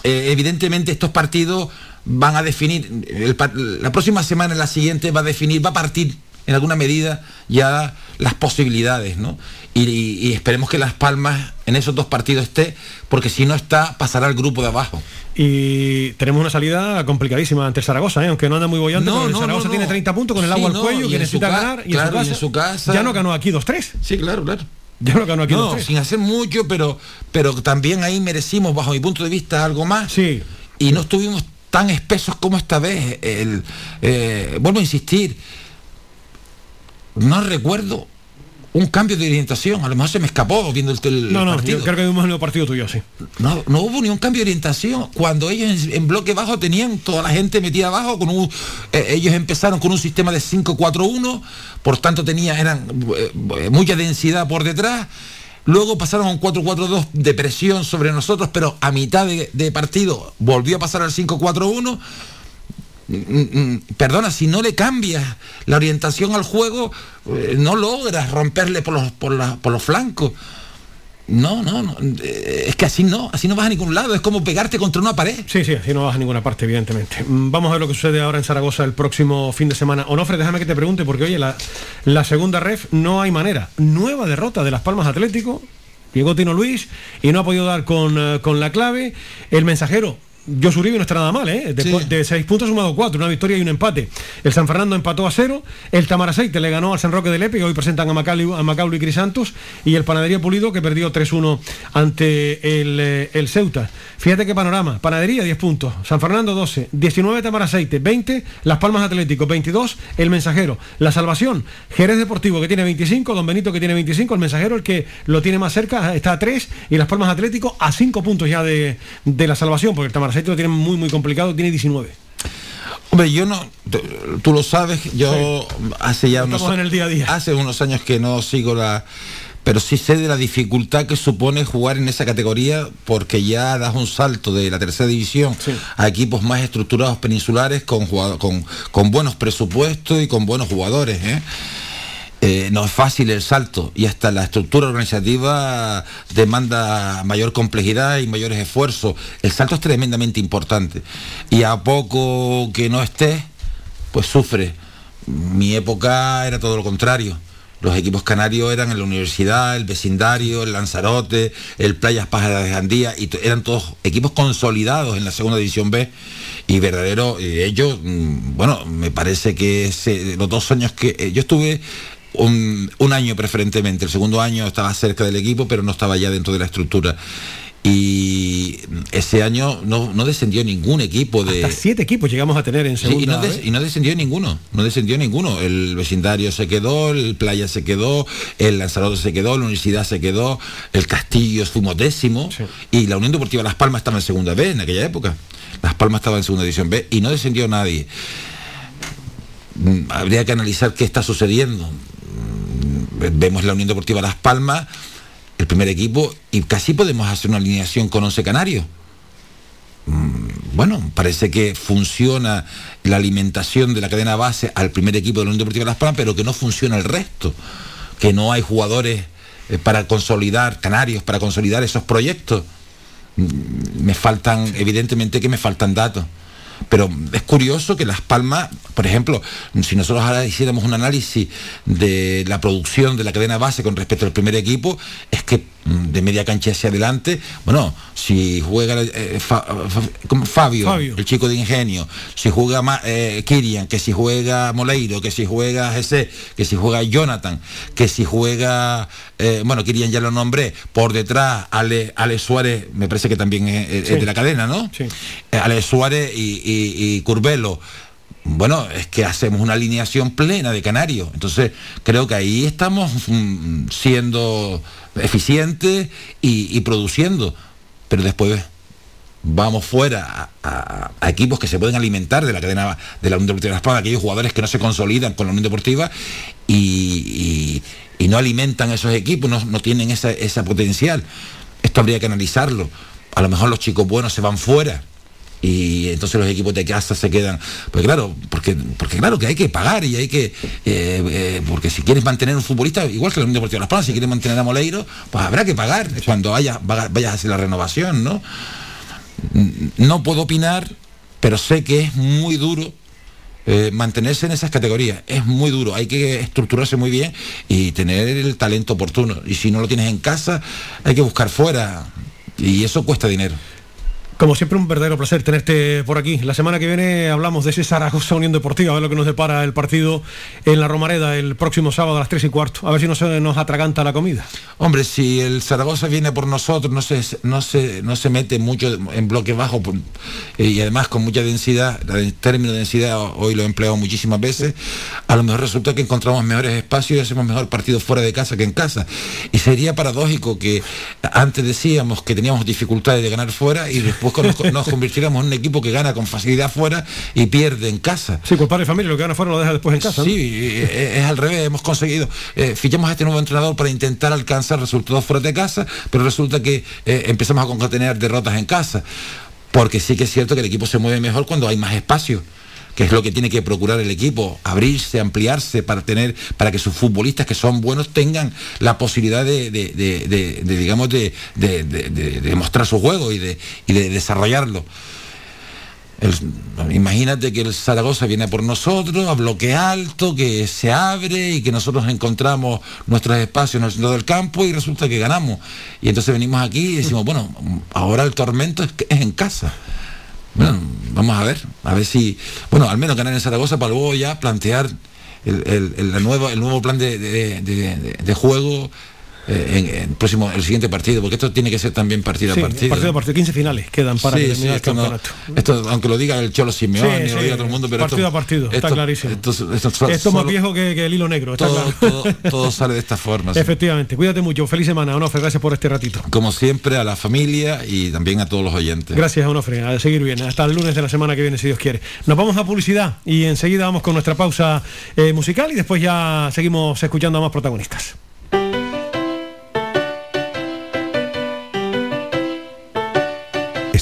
Eh, evidentemente estos partidos van a definir, el la próxima semana, la siguiente, va a definir, va a partir en alguna medida ya las posibilidades, ¿no? Y, y- y esperemos que Las Palmas en esos dos partidos esté, porque si no está, pasará al grupo de abajo. Y tenemos una salida complicadísima ante Zaragoza, ¿eh? aunque no anda muy bollante. No, pero el no, Zaragoza no, tiene no. 30 puntos con el Sí, agua al cuello, y que necesita ganar. Y, claro, en, y su en su casa- Ya no ganó aquí 2-3. Sí, claro, claro. Ya no ganó aquí No, 2-3. sin hacer mucho, pero, pero también ahí merecimos, bajo mi punto de vista, algo más. Sí. Y no estuvimos tan espesos como esta vez. El, eh, vuelvo a insistir, no recuerdo un cambio de orientación. A lo mejor se me escapó viendo el, el No, no, partido. yo creo que vimos el nuevo partido tuyo, sí. No, no hubo ni un cambio de orientación. Cuando ellos en, en bloque bajo tenían toda la gente metida abajo, con un, eh, ellos empezaron con un sistema de 5-4-1, por tanto tenía, eran eh, mucha densidad por detrás. Luego pasaron a un 4-4-2 de presión sobre nosotros, pero a mitad de, de partido volvió a pasar al 5-4-1. Mm, mm, Perdona, si no le cambias la orientación al juego, eh, no logras romperle por los, flancos. No, no, no. eh, Es que así no, así no vas a ningún lado. Es como pegarte contra una pared. Sí, sí, así no vas a ninguna parte, evidentemente. Mm, Vamos a ver lo que sucede ahora en Zaragoza el próximo fin de semana. Onofre, déjame que te pregunte, porque oye, la, segunda ref no hay manera. Nueva derrota de Las Palmas Atlético. Llegó Tino Luis y no ha podido dar con, eh, con la clave. El mensajero. Josu Uribe no está nada mal, ¿eh? Después de seis puntos sumado cuatro, una victoria y un empate. El San Fernando empató a cero, el Tamaraceite le ganó al San Roque de Lepe, y hoy presentan a Macaulay, a Macaulay y Crisantos, y el Panadería Pulido que perdió 3-1 ante el, eh, el Ceuta. Fíjate qué panorama. Panadería 10 puntos, San Fernando 12, 19 Tamaraceite, 20 Las Palmas Atlético, 22 El Mensajero. La Salvación, Jerez Deportivo que tiene 25, Don Benito que tiene 25, el Mensajero el que lo tiene más cerca está a 3 y Las Palmas Atlético a 5 puntos ya de, de la Salvación, porque el Tamaraceite lo tiene muy muy complicado, tiene 19. Hombre, yo no, tú- lo sabes, yo hace ya unos Estamos en el día a día. hace unos años que no sigo la pero sí sé de la dificultad que supone jugar en esa categoría porque ya das un salto de la tercera división a equipos más estructurados peninsulares con, con buenos presupuestos y con buenos jugadores. ¿eh? Eh, no es fácil el salto y hasta la estructura organizativa demanda mayor complejidad y mayores esfuerzos. El salto es tremendamente importante y a poco que no esté, pues sufre. Mi época era todo lo contrario. Los equipos canarios eran en la universidad, el vecindario, el Lanzarote, el Playas Pájaras de Jandía, y eran todos equipos consolidados en la segunda división B y verdadero, eh, ellos, mm, bueno, me parece que los dos años que eh, yo estuve un, un, año preferentemente, el segundo año estaba cerca del equipo, pero no estaba ya dentro de la estructura. Y ese año no, no descendió ningún equipo de. Hasta siete equipos llegamos a tener en segunda. y, no y, no descendió ninguno, no descendió ninguno. El vecindario se quedó, el Playa se quedó, el Lanzarote se quedó, la Universidad se quedó, el Castillo fuimos décimo y la Unión Deportiva Las Palmas estaba en segunda B en aquella época. Las Palmas estaba en segunda división B y no descendió nadie. Mm, habría que analizar qué está sucediendo. Vemos la Unión Deportiva Las Palmas el primer equipo y casi podemos hacer una alineación con 11 canarios. Mm, bueno, parece que funciona la alimentación de la cadena base al primer equipo de la Unión Deportiva Las Palmas, pero que no funciona el resto, que no hay jugadores eh, para consolidar, canarios, para consolidar esos proyectos. Mm, me faltan, evidentemente que me faltan datos. Pero es curioso que Las Palmas, por ejemplo, si nosotros ahora hiciéramos un análisis de la producción de la cadena base con respecto al primer equipo, es que mm, de media cancha hacia adelante, bueno, si juega eh, Fabio, el chico de ingenio, si juega eh, Kirian, que si juega Moleiro, que si juega Jesse, que si juega Jonathan, que si juega, eh, bueno, Kirian ya lo nombré, por detrás Ale, Ale Suárez, me parece que también es, de la cadena, ¿no? Sí. Ale Suárez y, y, Curvelo bueno, es que hacemos una alineación plena de canarios. Entonces, creo que ahí estamos mm, siendo eficientes y, produciendo. Pero después vamos fuera a, equipos que se pueden alimentar de la cadena de la Unión Deportiva de aquellos jugadores que no se consolidan con la Unión Deportiva y, no alimentan esos equipos, no, tienen esa, esa potencial. Esto habría que analizarlo. A lo mejor los chicos buenos se van fuera y entonces los equipos de casa se quedan pues claro porque porque claro que hay que pagar y hay que eh, eh, porque si quieres mantener un futbolista igual que la Unión Deportiva de Las Palmas si quieres mantener a Moleiro pues habrá que pagar cuando vaya, vayas a hacer la renovación no no puedo opinar pero sé que es muy duro eh, mantenerse en esas categorías es muy duro, hay que estructurarse muy bien y tener el talento oportuno. Y si no lo tienes en casa, hay que buscar fuera. Y eso cuesta dinero. Como siempre, un verdadero placer tenerte por aquí. La semana que viene hablamos de ese Zaragoza Unión Deportiva, a ver lo que nos depara el partido en la Romareda el próximo sábado a las 3 y cuarto. A ver si no se nos atraganta la comida. Hombre, si el Zaragoza viene por nosotros, no se, no se, no se mete mucho en bloque bajo eh, y además con mucha densidad, el término de densidad hoy lo he empleado muchísimas veces, a lo mejor resulta que encontramos mejores espacios y hacemos mejor partido fuera de casa que en casa. Y sería paradójico que antes decíamos que teníamos dificultades de ganar fuera y después nos, convirtiéramos en un equipo que gana con facilidad fuera y pierde en casa. Sí, pues padre familia, lo que gana fuera lo deja después en casa. Sí, eh, eh, es, al revés, hemos conseguido, eh, fichamos a este nuevo entrenador para intentar alcanzar resultados fuera de casa, pero resulta que empezamos a concatenar derrotas en casa. Porque sí que es cierto que el equipo se mueve mejor cuando hay más espacio que es lo que tiene que procurar el equipo, abrirse, ampliarse para tener, para que sus futbolistas que son buenos tengan la posibilidad de, digamos, de, demostrar su juego y de, desarrollarlo. imagínate que el Zaragoza viene por nosotros a bloque alto, que se abre y que nosotros encontramos nuestros espacios en el centro del campo y resulta que ganamos. Y entonces venimos aquí y decimos, bueno, ahora el tormento es en casa. Bueno, vamos a ver, a ver si, bueno, al menos ganar en Zaragoza para luego ya plantear el, el, el, nuevo, el nuevo plan de, de, de juego eh, en, el próximo, el siguiente partido, porque esto tiene que ser también partido a partido. Partido a partido, 15 finales quedan para sí, esto, esto, aunque lo diga el Cholo Simeone, lo diga todo el mundo, pero partido a partido, está clarísimo. Esto, es más viejo que, el hilo negro. todo, todo, sale de esta forma. Efectivamente, cuídate mucho, feliz semana, Onofre, gracias por este ratito. Como siempre, a la familia y también a todos los oyentes. Gracias, Onofre, a seguir bien, hasta el lunes de la semana que viene, si Dios quiere. Nos vamos a publicidad y enseguida vamos con nuestra pausa eh, musical y después ya seguimos escuchando a más protagonistas.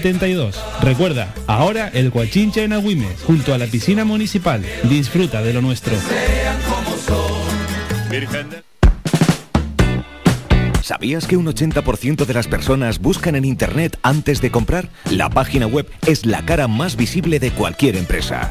72. Recuerda, ahora el Guachincha en Agüimes, junto a la piscina municipal. Disfruta de lo nuestro. ¿Sabías que un 80% de las personas buscan en Internet antes de comprar? La página web es la cara más visible de cualquier empresa.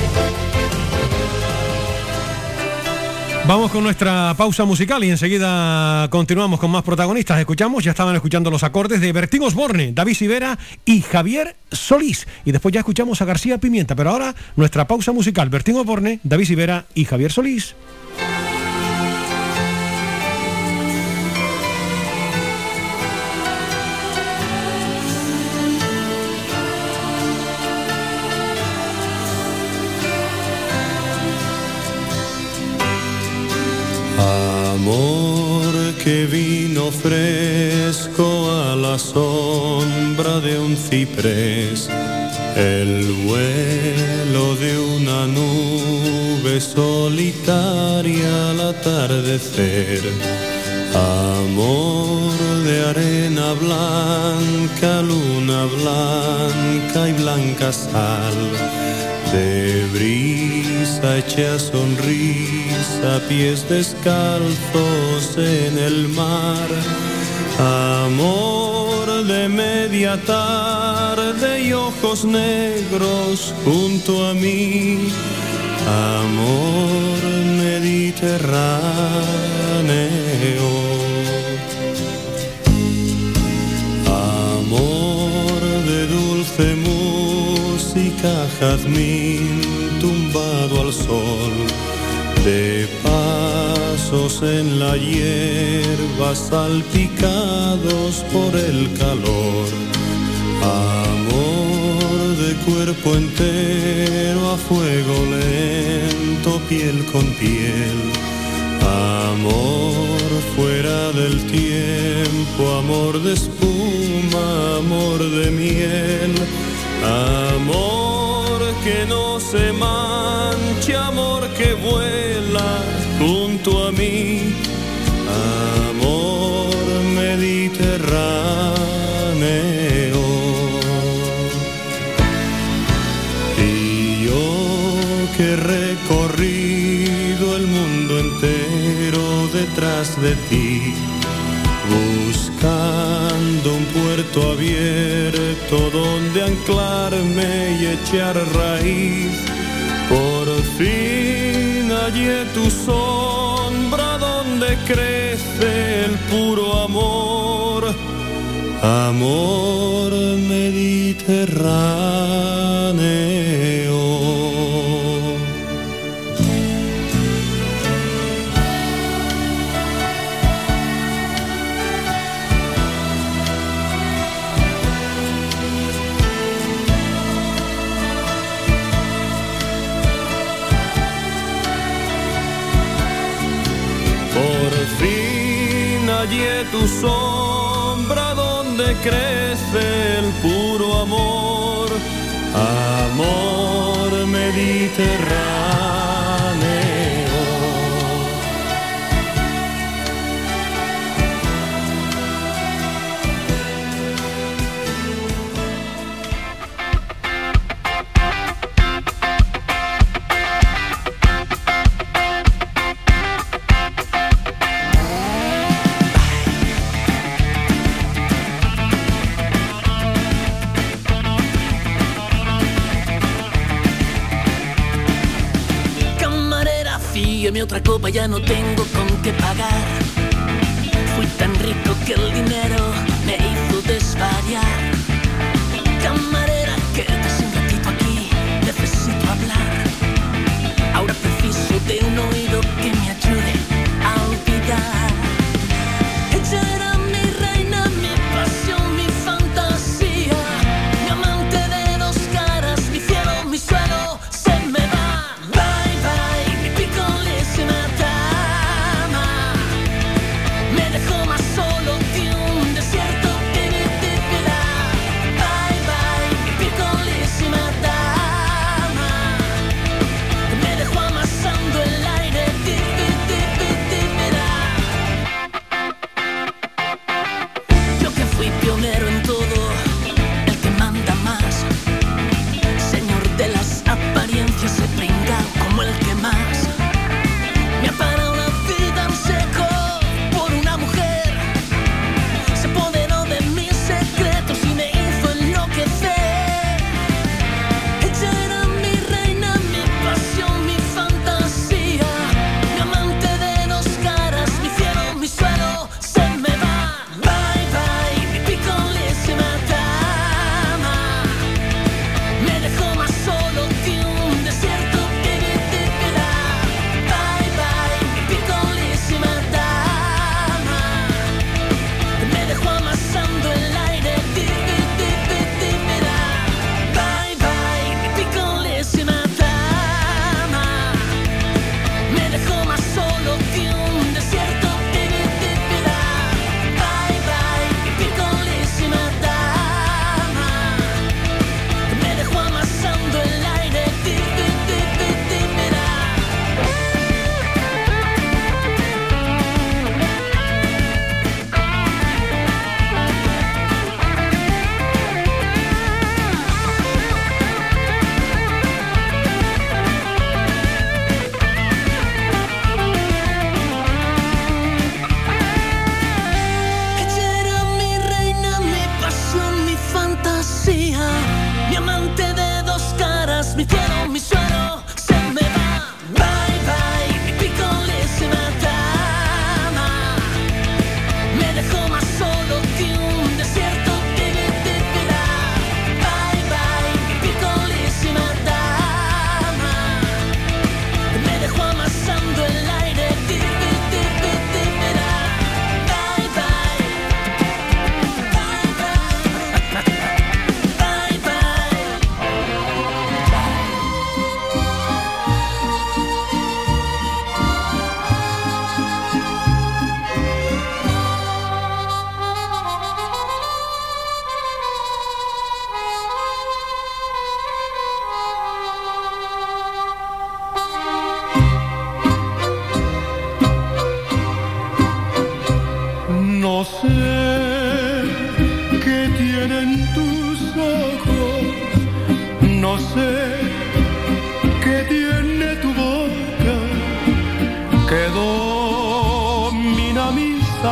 Vamos con nuestra pausa musical y enseguida continuamos con más protagonistas. Escuchamos, ya estaban escuchando los acordes de Bertín Osborne, David Sivera y Javier Solís. Y después ya escuchamos a García Pimienta. Pero ahora nuestra pausa musical, Bertín Osborne, David Sivera y Javier Solís. Amor que vino fresco a la sombra de un ciprés, el vuelo de una nube solitaria al atardecer. Amor de arena blanca, luna blanca y blanca sal de brisa hecha sonrisa, pies descalzos en el mar, amor de media tarde y ojos negros junto a mí, amor mediterráneo. Música, jazmín tumbado al sol, de pasos en la hierba salpicados por el calor. Amor de cuerpo entero a fuego lento, piel con piel. Amor fuera del tiempo, amor de espuma, amor de miel, amor que no se manche, amor que vuela junto a mí, amor mediterráneo. Y yo que he recorrido el mundo entero detrás de ti, buscando un puerto abierto donde anclarme y echar raíz. Por fin hallé tu sombra donde crece el puro amor, amor mediterráneo. Tu sombra donde crece el puro amor, amor mediterráneo. Ya no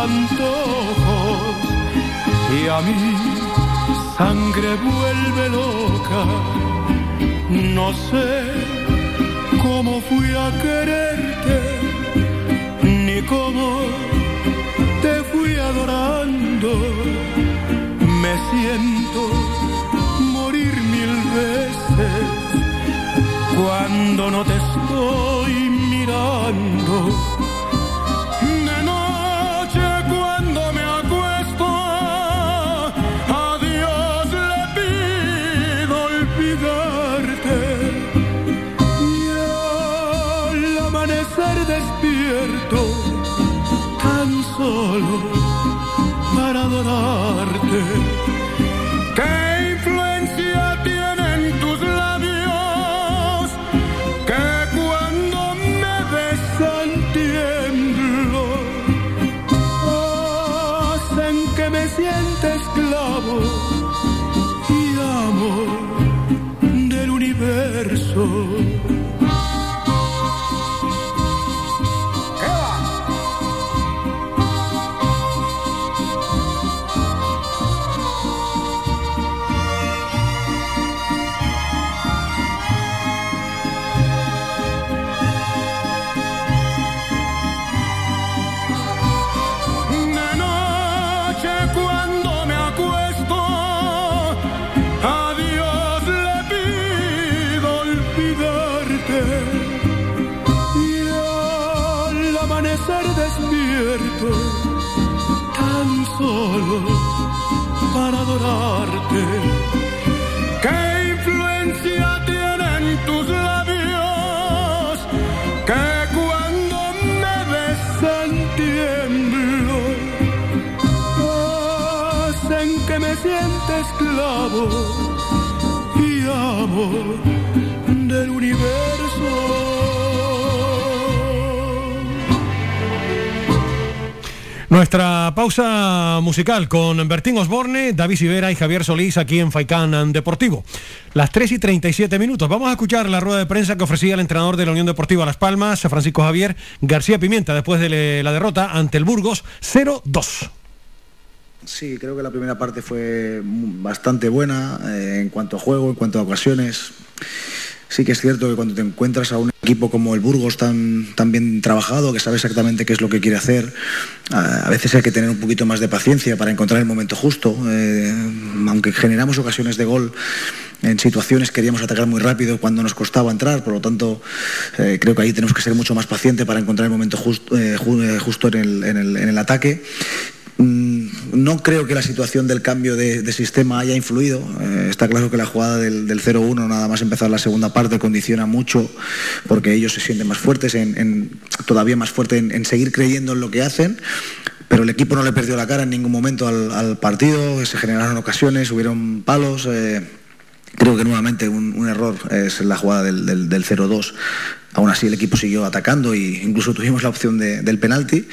antojos y a mí sangre vuelve loca. No sé cómo fui a quererte, ni cómo te fui adorando. Me siento morir mil veces cuando no te estoy mirando. Esclavo y amo del universo. Nuestra pausa musical con Bertín Osborne, David Sivera y Javier Solís aquí en Faicán Deportivo. Las 3 y 37 minutos. Vamos a escuchar la rueda de prensa que ofrecía el entrenador de la Unión Deportiva Las Palmas, Francisco Javier García Pimienta, después de la derrota ante el Burgos 0-2. Sí, creo que la primera parte fue bastante buena eh, en cuanto a juego, en cuanto a ocasiones. Sí que es cierto que cuando te encuentras a un equipo como el Burgos tan, tan bien trabajado, que sabe exactamente qué es lo que quiere hacer, a, veces hay que tener un poquito más de paciencia para encontrar el momento justo. Eh, aunque generamos ocasiones de gol en situaciones queríamos atacar muy rápido cuando nos costaba entrar, por lo tanto eh, creo que ahí tenemos que ser mucho más pacientes para encontrar el momento justo, ju- eh, justo en el- en el- en el ataque. No creo que la situación del cambio de, sistema haya influido. Eh, está claro que la jugada del, del 0-1, nada más empezar la segunda parte, condiciona mucho porque ellos se sienten más fuertes, en, todavía más fuertes en, seguir creyendo en lo que hacen. Pero el equipo no le perdió la cara en ningún momento al, partido, se generaron ocasiones, hubieron palos. eh, Creo que nuevamente un, un error es la jugada del, del, del 0-2. Aún así el equipo siguió atacando e incluso tuvimos la opción de- del penalti.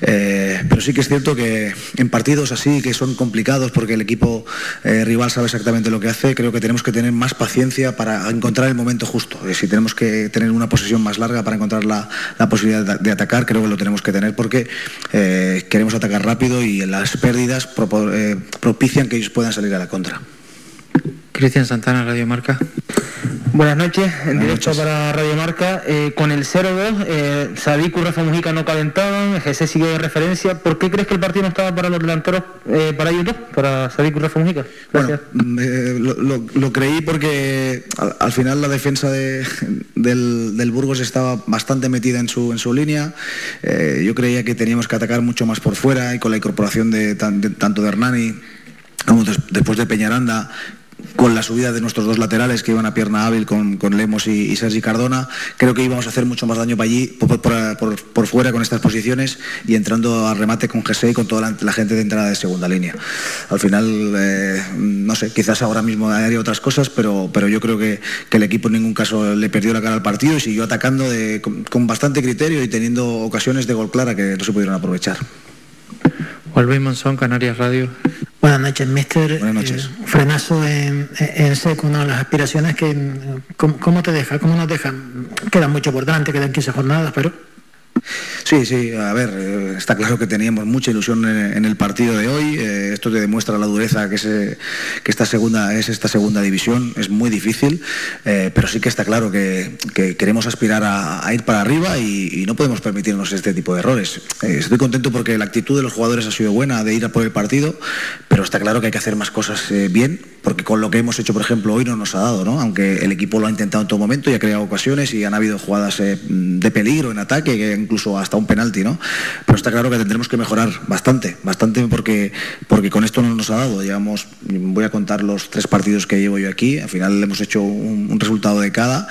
Eh, pero sí que es cierto que en partidos así, que son complicados porque el equipo eh, rival sabe exactamente lo que hace, creo que tenemos que tener más paciencia para encontrar el momento justo. Si tenemos que tener una posesión más larga para encontrar la, la posibilidad de, atacar, creo que lo tenemos que tener porque eh, queremos atacar rápido y las pérdidas propician que ellos puedan salir a la contra. Cristian Santana, Radio Marca. Buenas noches, en directo para Radio Marca. Eh, con el 0-2, eh, y Rafa Mujica no calentaban, GC sigue de referencia. ¿Por qué crees que el partido no estaba para los delanteros, eh, para ellos dos, para Sabic y Rafa Mujica? Gracias. Mm, eh, lo, lo- lo creí porque al, al final la defensa de- del, del Burgos estaba bastante metida en su, en su línea. Yo creía que teníamos que atacar mucho más por fuera y con la incorporación de, de- tanto de Hernani como des- después de Peñaranda con la subida de nuestros dos laterales que iban a pierna hábil con, con Lemos y, y Sergi Cardona, creo que íbamos a hacer mucho más daño para allí, por, por- fuera con estas posiciones y entrando a remate con GC y con toda la, gente de entrada de segunda línea. Al final, eh, no sé, quizás ahora mismo haría otras cosas, pero, pero yo creo que, que el equipo en ningún caso le perdió la cara al partido y siguió atacando con bastante criterio y teniendo ocasiones de gol clara que no se pudieron aprovechar. Luis Monzón, Canarias Radio. Buenas noches, mister. Buenas noches. Eh, frenazo en, en seco, ¿no? Las aspiraciones que... ¿cómo, cómo te deja? ¿Cómo nos deja? Quedan mucho por delante, quedan 15 jornadas, pero... Sí, sí, a ver, eh, está claro que teníamos mucha ilusión en, el partido de hoy. eh, esto te demuestra la dureza que, que esta segunda es esta segunda división. Es muy difícil, eh, pero sí que está claro que, que queremos aspirar a, ir para arriba y, no podemos permitirnos este tipo de errores. Estoy contento porque la actitud de los jugadores ha sido buena de ir a por el partido, pero está claro que hay que hacer más cosas bien, porque con lo que hemos hecho, por ejemplo, hoy no nos ha dado, ¿no? Aunque el equipo lo ha intentado en todo momento y ha creado ocasiones y han habido jugadas de peligro en ataque, que incluso hasta un penalti, ¿no? Pero está claro que tendremos que mejorar bastante, bastante porque, porque con esto no nos ha dado. Llevamos, voy a contar los tres partidos que llevo yo aquí, al final hemos hecho un, un resultado de cada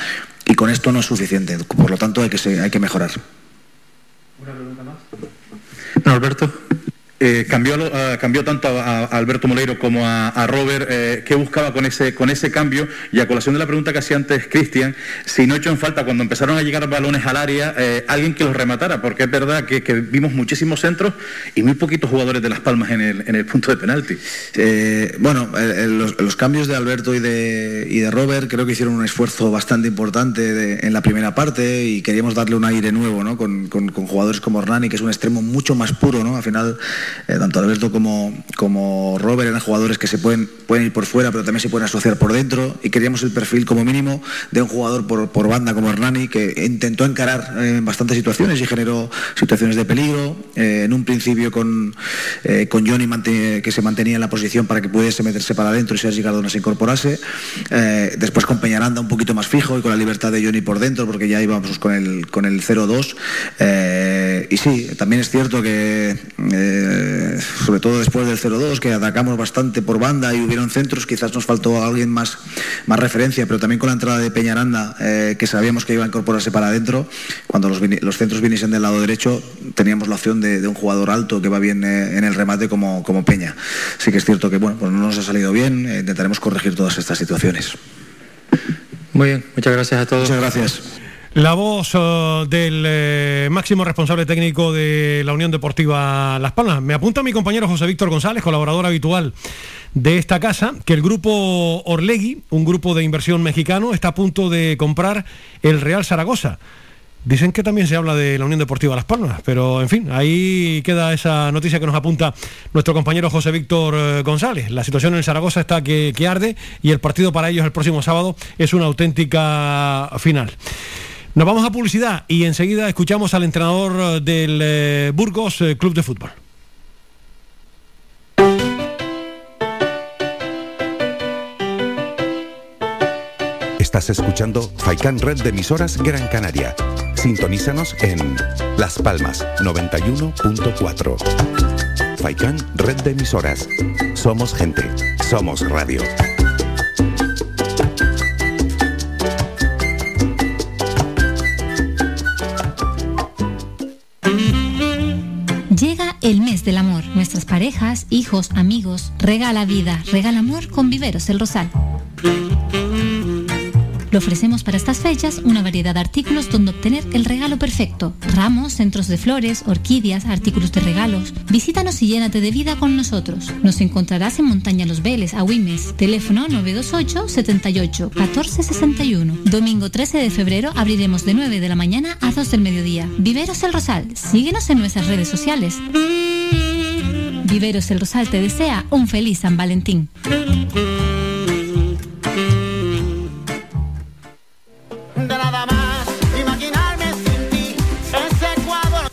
y con esto no es suficiente. Por lo tanto, hay que, se- hay que mejorar. Alberto. Eh, cambió, ah, cambió tanto a, Alberto Moleiro como a, Robert. Eh, ¿Qué buscaba con ese, con ese cambio? Y a colación de la pregunta que hacía antes Cristian, si no echó en falta cuando empezaron a llegar balones al área, eh, alguien que los rematara, porque es verdad que, vimos muchísimos centros y muy poquitos jugadores de Las Palmas en el, en el punto de penalti. Eh, bueno, los, cambios de Alberto y de, y de Robert creo que hicieron un esfuerzo bastante importante en la primera parte y queríamos darle un aire nuevo, ¿no? Con, con- con jugadores como Hernani, que es un extremo mucho más puro, ¿no? Al final, eh, tanto Alberto como, como Robert eran jugadores que se pueden, pueden ir por fuera, pero también se pueden asociar por dentro y queríamos el perfil como mínimo de un jugador por, por banda como Hernani, que intentó encarar eh, en bastantes situaciones y generó situaciones de peligro. Eh, en un principio con, eh, con Johnny que se mantenía en la posición para que pudiese meterse para adentro y Sergi Cardona se incorporase. Eh, después con Peñaranda un poquito más fijo y con la libertad de Johnny por dentro, porque ya íbamos con el, con el 0-2. Eh, y sí, también es cierto que, eh, sobre todo después del 0-2, que atacamos bastante por banda y hubieron centros, quizás nos faltó alguien más, más referencia, pero también con la entrada de Peñaranda, eh, que sabíamos que iba a incorporarse para adentro, cuando los, los centros viniesen del lado derecho, teníamos la opción de, de un jugador alto que va bien eh, en el remate como, como Peña. Sí que es cierto que bueno, pues no nos ha salido bien, intentaremos corregir todas estas situaciones. Muy bien, muchas gracias a todos. Muchas gracias. La voz eh, del eh, máximo responsable técnico de la Unión Deportiva Las Palmas. Me apunta mi compañero José Víctor González, colaborador habitual de esta casa, que el grupo Orlegui, un grupo de inversión mexicano, está a punto de comprar el Real Zaragoza. Dicen que también se habla de la Unión Deportiva Las Palmas, pero en fin, ahí queda esa noticia que nos apunta nuestro compañero José Víctor eh, González. La situación en Zaragoza está que, que arde y el partido para ellos el próximo sábado es una auténtica final. Nos vamos a publicidad y enseguida escuchamos al entrenador eh, del eh, Burgos eh, Club de Fútbol. Estás escuchando Faikan Red de emisoras Gran Canaria. Sintonízanos en Las Palmas 91.4. Faikan Red de emisoras. Somos gente. Somos radio. El mes del amor. Nuestras parejas, hijos, amigos, regala vida, regala amor con Viveros El Rosal. Le ofrecemos para estas fechas una variedad de artículos donde obtener el regalo perfecto. Ramos, centros de flores, orquídeas, artículos de regalos. Visítanos y llénate de vida con nosotros. Nos encontrarás en Montaña Los Veles, a Wimes. Teléfono 928 78 14 61. Domingo 13 de febrero abriremos de 9 de la mañana a 2 del mediodía. Viveros El Rosal. Síguenos en nuestras redes sociales. Viveros El Rosal te desea un feliz San Valentín.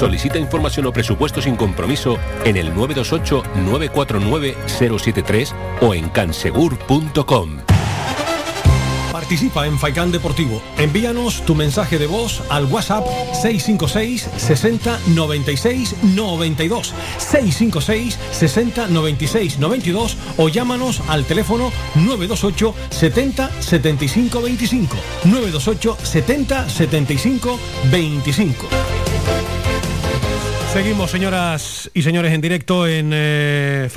Solicita información o presupuesto sin compromiso en el 928-949-073 o en cansegur.com. Participa en Faikán Deportivo. Envíanos tu mensaje de voz al WhatsApp 656 60 96 92. 656 60 96 92 o llámanos al teléfono 928 70 75 25. 928 70 75 25. Thank you. Seguimos, señoras y señores, en directo en eh,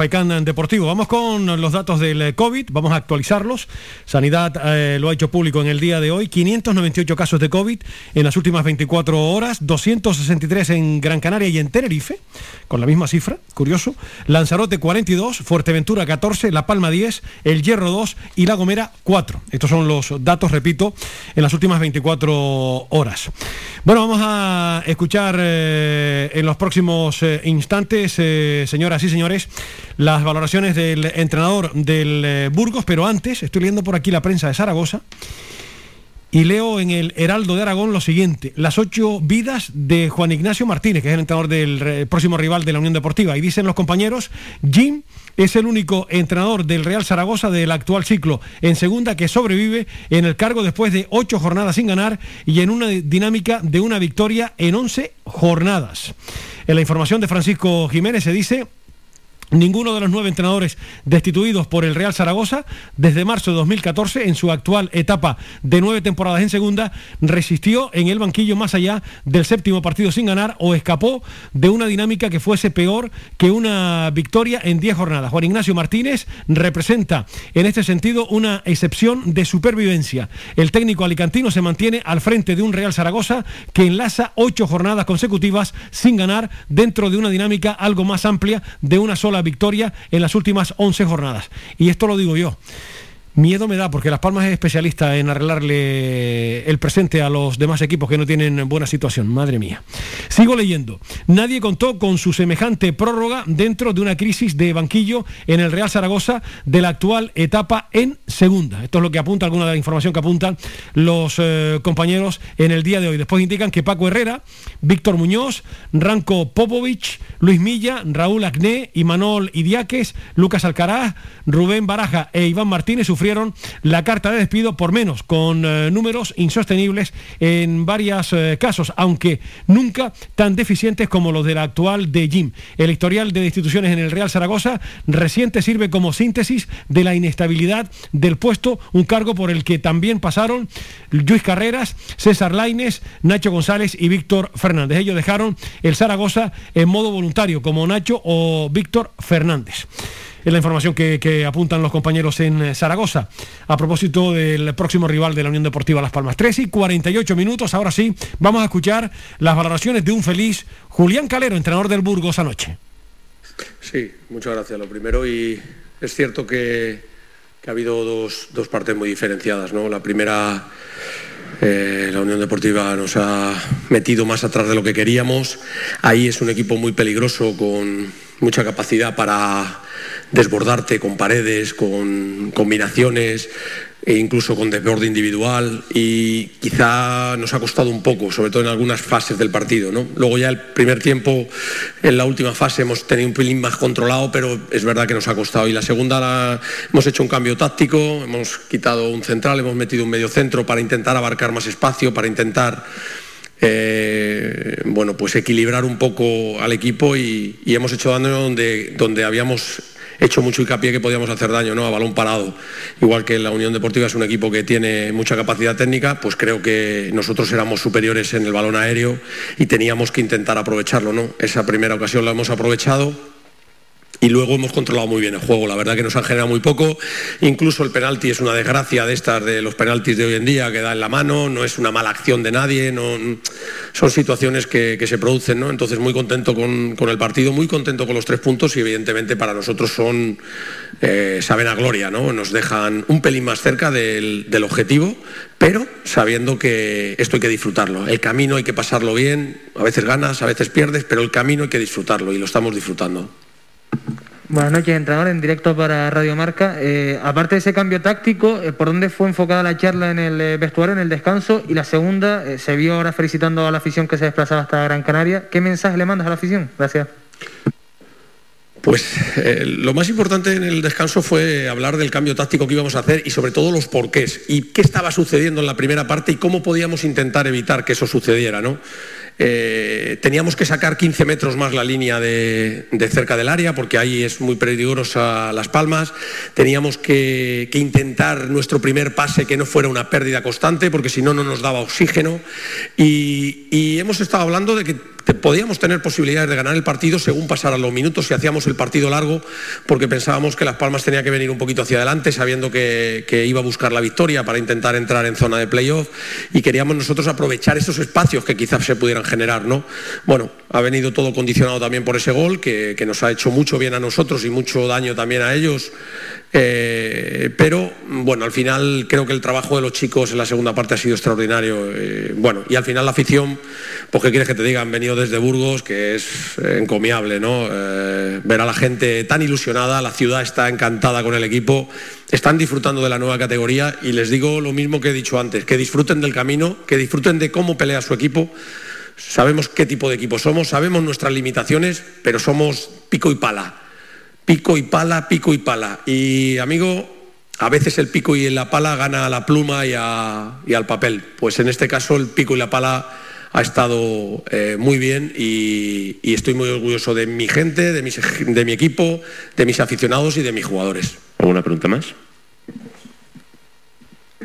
Deportivo. Vamos con los datos del eh, COVID, vamos a actualizarlos. Sanidad eh, lo ha hecho público en el día de hoy. 598 casos de COVID en las últimas 24 horas, 263 en Gran Canaria y en Tenerife, con la misma cifra, curioso. Lanzarote 42, Fuerteventura 14, La Palma 10, El Hierro 2 y La Gomera 4. Estos son los datos, repito, en las últimas 24 horas. Bueno, vamos a escuchar eh, en los próximos eh, instantes, eh, señoras y señores, las valoraciones del entrenador del eh, Burgos, pero antes estoy leyendo por aquí la prensa de Zaragoza y leo en el Heraldo de Aragón lo siguiente, las ocho vidas de Juan Ignacio Martínez, que es el entrenador del próximo rival de la Unión Deportiva. Y dicen los compañeros, Jim es el único entrenador del Real Zaragoza del actual ciclo en segunda que sobrevive en el cargo después de ocho jornadas sin ganar y en una dinámica de una victoria en once jornadas. En la información de Francisco Jiménez se dice Ninguno de los nueve entrenadores destituidos por el Real Zaragoza desde marzo de 2014, en su actual etapa de nueve temporadas en segunda, resistió en el banquillo más allá del séptimo partido sin ganar o escapó de una dinámica que fuese peor que una victoria en diez jornadas. Juan Ignacio Martínez representa en este sentido una excepción de supervivencia. El técnico alicantino se mantiene al frente de un Real Zaragoza que enlaza ocho jornadas consecutivas sin ganar dentro de una dinámica algo más amplia de una sola victoria en las últimas 11 jornadas. Y esto lo digo yo. Miedo me da porque Las Palmas es especialista en arreglarle el presente a los demás equipos que no tienen buena situación. Madre mía. Sigo leyendo. Nadie contó con su semejante prórroga dentro de una crisis de banquillo en el Real Zaragoza de la actual etapa en segunda. Esto es lo que apunta, alguna de la información que apuntan los eh, compañeros en el día de hoy. Después indican que Paco Herrera, Víctor Muñoz, Ranco Popovich, Luis Milla, Raúl Acné, Imanol Idiáquez, Lucas Alcaraz, Rubén Baraja e Iván Martínez sufrieron la carta de despido por menos, con eh, números insostenibles en varios eh, casos, aunque nunca tan deficientes como los del actual de Jim. El historial de instituciones en el Real Zaragoza reciente sirve como síntesis de la inestabilidad del puesto, un cargo por el que también pasaron Luis Carreras, César Laines, Nacho González y Víctor Fernández. Ellos dejaron el Zaragoza en modo voluntario, como Nacho o Víctor Fernández. Es la información que, apuntan los compañeros en eh, Zaragoza. A propósito del próximo rival de la Unión Deportiva Las Palmas. 3 y 48 minutos. Ahora sí, vamos a escuchar las valoraciones de un feliz Julián Calero, entrenador del Burgos anoche. Sí, muchas gracias. Lo primero, y es cierto que, que ha habido dos, dos partes muy diferenciadas. ¿no? La primera, eh, la Unión Deportiva nos ha metido más atrás de lo que queríamos. Ahí es un equipo muy peligroso, con mucha capacidad para desbordarte con paredes, con combinaciones e incluso con desborde individual y quizá nos ha costado un poco, sobre todo en algunas fases del partido. ¿no? Luego ya el primer tiempo, en la última fase hemos tenido un pelín más controlado, pero es verdad que nos ha costado. Y la segunda la- hemos hecho un cambio táctico, hemos quitado un central, hemos metido un medio centro para intentar abarcar más espacio, para intentar eh, bueno, pues equilibrar un poco al equipo y, y hemos hecho daño donde, donde habíamos hecho mucho hincapié que podíamos hacer daño, ¿no? A balón parado. Igual que la Unión Deportiva es un equipo que tiene mucha capacidad técnica, pues creo que nosotros éramos superiores en el balón aéreo y teníamos que intentar aprovecharlo, ¿no? Esa primera ocasión la hemos aprovechado. Y luego hemos controlado muy bien el juego. La verdad que nos han generado muy poco. Incluso el penalti es una desgracia de estas de los penaltis de hoy en día que da en la mano. No es una mala acción de nadie. No, son situaciones que, se producen. ¿no? Entonces muy contento con, el partido, muy contento con los tres puntos y evidentemente para nosotros son eh, saben a gloria. ¿no? Nos dejan un pelín más cerca del objetivo, pero sabiendo que esto hay que disfrutarlo. El camino hay que pasarlo bien. A veces ganas, a veces pierdes, pero el camino hay que disfrutarlo y lo estamos disfrutando. Buenas noches, entrenador, en directo para Radio Marca. Eh, aparte de ese cambio táctico, eh, ¿por dónde fue enfocada la charla en el eh, vestuario, en el descanso? Y la segunda, se vio ahora felicitando a la afición que se desplazaba hasta Gran Canaria. ¿Qué mensaje le mandas a la afición? Gracias. Pues eh, lo más importante en el descanso fue hablar del cambio táctico que íbamos a hacer y sobre todo los porqués y qué estaba sucediendo en la primera parte y cómo podíamos intentar evitar que eso sucediera, ¿no? Eh, teníamos que sacar 15 metros más la línea de, de cerca del área porque ahí es muy peligrosa Las Palmas. Teníamos que, que intentar nuestro primer pase que no fuera una pérdida constante porque si no, no nos daba oxígeno. Y, y hemos estado hablando de que podíamos tener posibilidades de ganar el partido según pasaran los minutos si hacíamos el partido largo, porque pensábamos que Las Palmas tenía que venir un poquito hacia adelante, sabiendo que, iba a buscar la victoria para intentar entrar en zona de playoff y queríamos nosotros aprovechar esos espacios que quizás se pudieran generar. ¿no? Bueno, ha venido todo condicionado también por ese gol, que, nos ha hecho mucho bien a nosotros y mucho daño también a ellos. Eh, pero bueno, al final creo que el trabajo de los chicos en la segunda parte ha sido extraordinario. Eh, bueno, y al final la afición, pues qué quieres que te diga, han venido desde Burgos, que es eh, encomiable, ¿no? Eh, ver a la gente tan ilusionada, la ciudad está encantada con el equipo, están disfrutando de la nueva categoría y les digo lo mismo que he dicho antes, que disfruten del camino, que disfruten de cómo pelea su equipo. Sabemos qué tipo de equipo somos, sabemos nuestras limitaciones, pero somos pico y pala pico y pala, pico y pala. Y amigo, a veces el pico y la pala gana a la pluma y, a- y al papel. Pues en este caso el pico y la pala ha estado eh, muy bien y, estoy muy orgulloso de mi gente, de, mis de mi equipo, de mis aficionados y de mis jugadores. ¿Alguna pregunta más?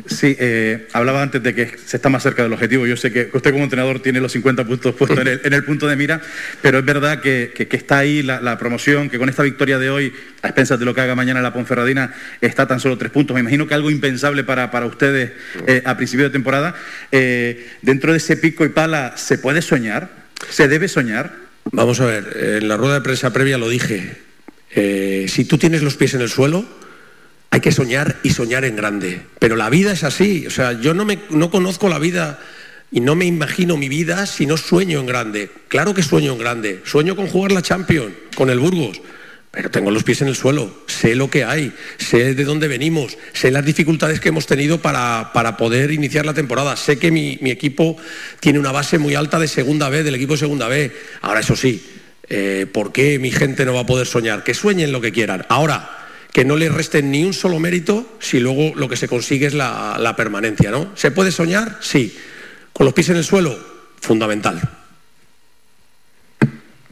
Sí, eh, hablaba antes de que se está más cerca del objetivo. Yo sé que usted como entrenador tiene los 50 puntos puestos en el, en el punto de mira, pero es verdad que, que- que está ahí la, la promoción, que con esta victoria de hoy, a expensas de lo que haga mañana la Ponferradina, está tan solo tres puntos. Me imagino que algo impensable para, para ustedes eh, a principio de temporada. Eh, dentro de ese pico y pala, ¿se puede soñar? ¿Se debe soñar? Vamos a ver, en la rueda de prensa previa lo dije. Eh, si tú tienes los pies en el suelo, hay que soñar y soñar en grande. Pero la vida es así. O sea, yo no, me, no conozco la vida y no me imagino mi vida si no sueño en grande. Claro que sueño en grande. Sueño con jugar la Champions, con el Burgos. Pero tengo los pies en el suelo, sé lo que hay, sé de dónde venimos, sé las dificultades que hemos tenido para, para poder iniciar la temporada. Sé que mi, mi equipo tiene una base muy alta de segunda B, del equipo de segunda B. Ahora, eso sí, eh, ¿por qué mi gente no va a poder soñar? Que sueñen lo que quieran. Ahora, que no le resten ni un solo mérito si luego lo que se consigue es la, la permanencia, ¿no? ¿Se puede soñar? Sí. ¿Con los pies en el suelo? Fundamental.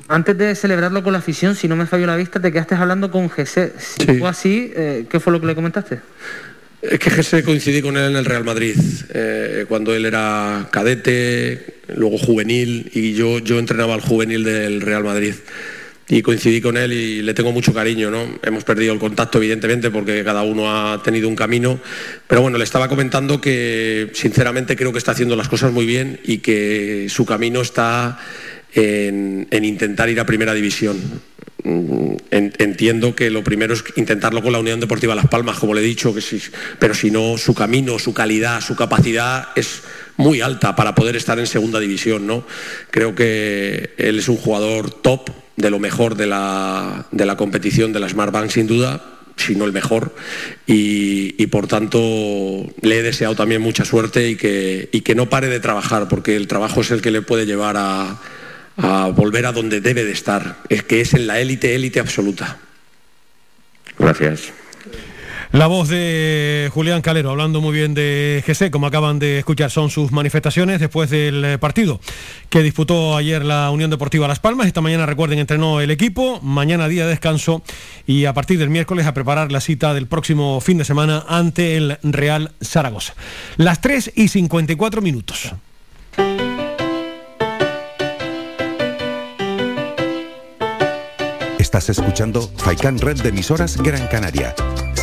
Antes de celebrarlo con la afición, si no me falló la vista, te quedaste hablando con José. Si fue así, eh, ¿qué fue lo que le comentaste? Es que Jesse coincidí con él en el Real Madrid, eh, cuando él era cadete, luego juvenil, y yo, yo entrenaba al juvenil del Real Madrid. Y coincidí con él y le tengo mucho cariño, ¿no? Hemos perdido el contacto, evidentemente, porque cada uno ha tenido un camino. Pero bueno, le estaba comentando que sinceramente creo que está haciendo las cosas muy bien y que su camino está en, en intentar ir a primera división. Mm, en- entiendo que lo primero es intentarlo con la Unión Deportiva Las Palmas, como le he dicho, que sí, pero si no, su camino, su calidad, su capacidad es muy alta para poder estar en segunda división, ¿no? Creo que él es un jugador top, de lo mejor de la, de la competición de la Smart Bank, sin duda, si no el mejor, y, y por tanto le he deseado también mucha suerte y que, y que no pare de trabajar, porque el trabajo es el que le puede llevar a, a volver a donde debe de estar, es que es en la élite, élite absoluta. Gracias. La voz de Julián Calero, hablando muy bien de GC, como acaban de escuchar, son sus manifestaciones después del eh, partido que disputó ayer la Unión Deportiva Las Palmas. Esta mañana, recuerden, entrenó el equipo, mañana día de descanso y a partir del miércoles a preparar la cita del próximo fin de semana ante el Real Zaragoza. Las 3 y 54 minutos. Estás escuchando Faikan Red de emisoras Gran Canaria.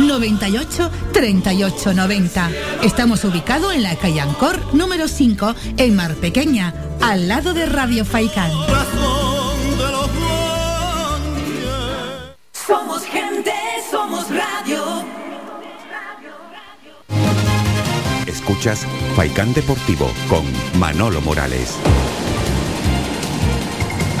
98 38 90. Estamos ubicados en la calle Ancor número 5 en Mar Pequeña, al lado de Radio Faicán. Somos gente, somos radio. Escuchas Faikán Deportivo con Manolo Morales.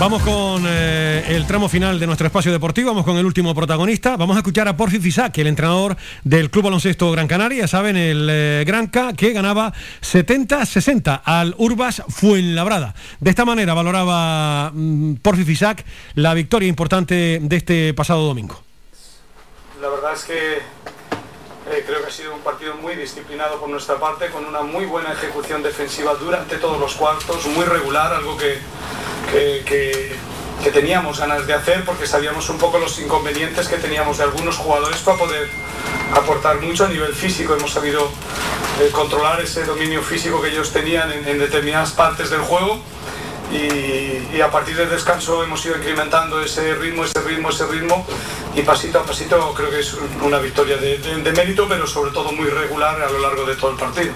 Vamos con eh, el tramo final de nuestro espacio deportivo, vamos con el último protagonista. Vamos a escuchar a Porfi Fisac, el entrenador del Club Baloncesto Gran Canaria, saben, el eh, Granca, que ganaba 70-60 al Urbas Fuenlabrada. De esta manera valoraba mm, Porfi Fisac la victoria importante de este pasado domingo. La verdad es que eh, creo que ha sido un partido muy disciplinado por nuestra parte, con una muy buena ejecución defensiva durante todos los cuartos, muy regular, algo que, que- teníamos ganas de hacer porque sabíamos un poco los inconvenientes que teníamos de algunos jugadores para poder aportar mucho a nivel físico. Hemos sabido eh, controlar ese dominio físico que ellos tenían en, en determinadas partes del juego y, y a partir del descanso hemos ido incrementando ese ritmo, ese ritmo, ese ritmo y pasito a pasito creo que es un- una victoria de, de- de mérito, pero sobre todo muy regular a lo largo de todo el partido.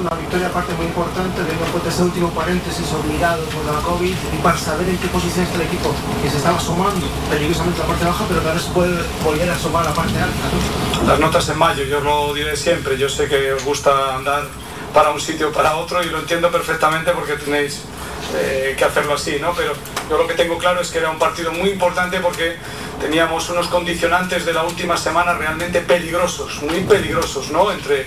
Una victoria aparte muy importante, teniendo en cuenta ese último paréntesis obligado por la COVID y para saber en qué posición está el equipo que se estaba asomando peligrosamente a la parte baja, pero que ahora se puede volver a asomar a la parte alta. Las notas en mayo, yo lo diré siempre, yo sé que os gusta andar para un sitio o para otro y lo entiendo perfectamente porque tenéis eh, que hacerlo así, ¿no? Pero yo lo que tengo claro es que era un partido muy importante porque teníamos unos condicionantes de la última semana realmente peligrosos, muy peligrosos, ¿no? Entre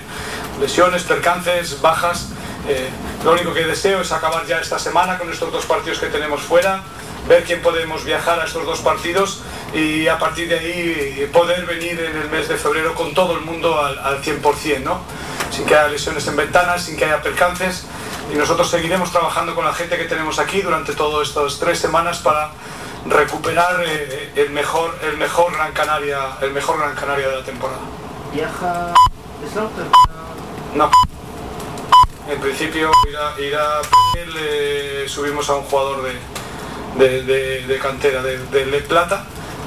lesiones, percances, bajas. eh, lo único que deseo es acabar ya esta semana con estos dos partidos que tenemos fuera, ver quién podemos viajar a estos dos partidos y a partir de ahí poder venir en el mes de febrero con todo el mundo al, al 100%, ¿no? Sin que haya lesiones en ventanas, sin que haya percances y nosotros seguiremos trabajando con la gente que tenemos aquí durante todas estas tres semanas para recuperar eh, el mejor el mejor Gran Canaria el mejor Gran Canaria de la temporada. Viaja. No. En principio irá, irá eh, subimos a un jugador de, de, de- de cantera de, de Plata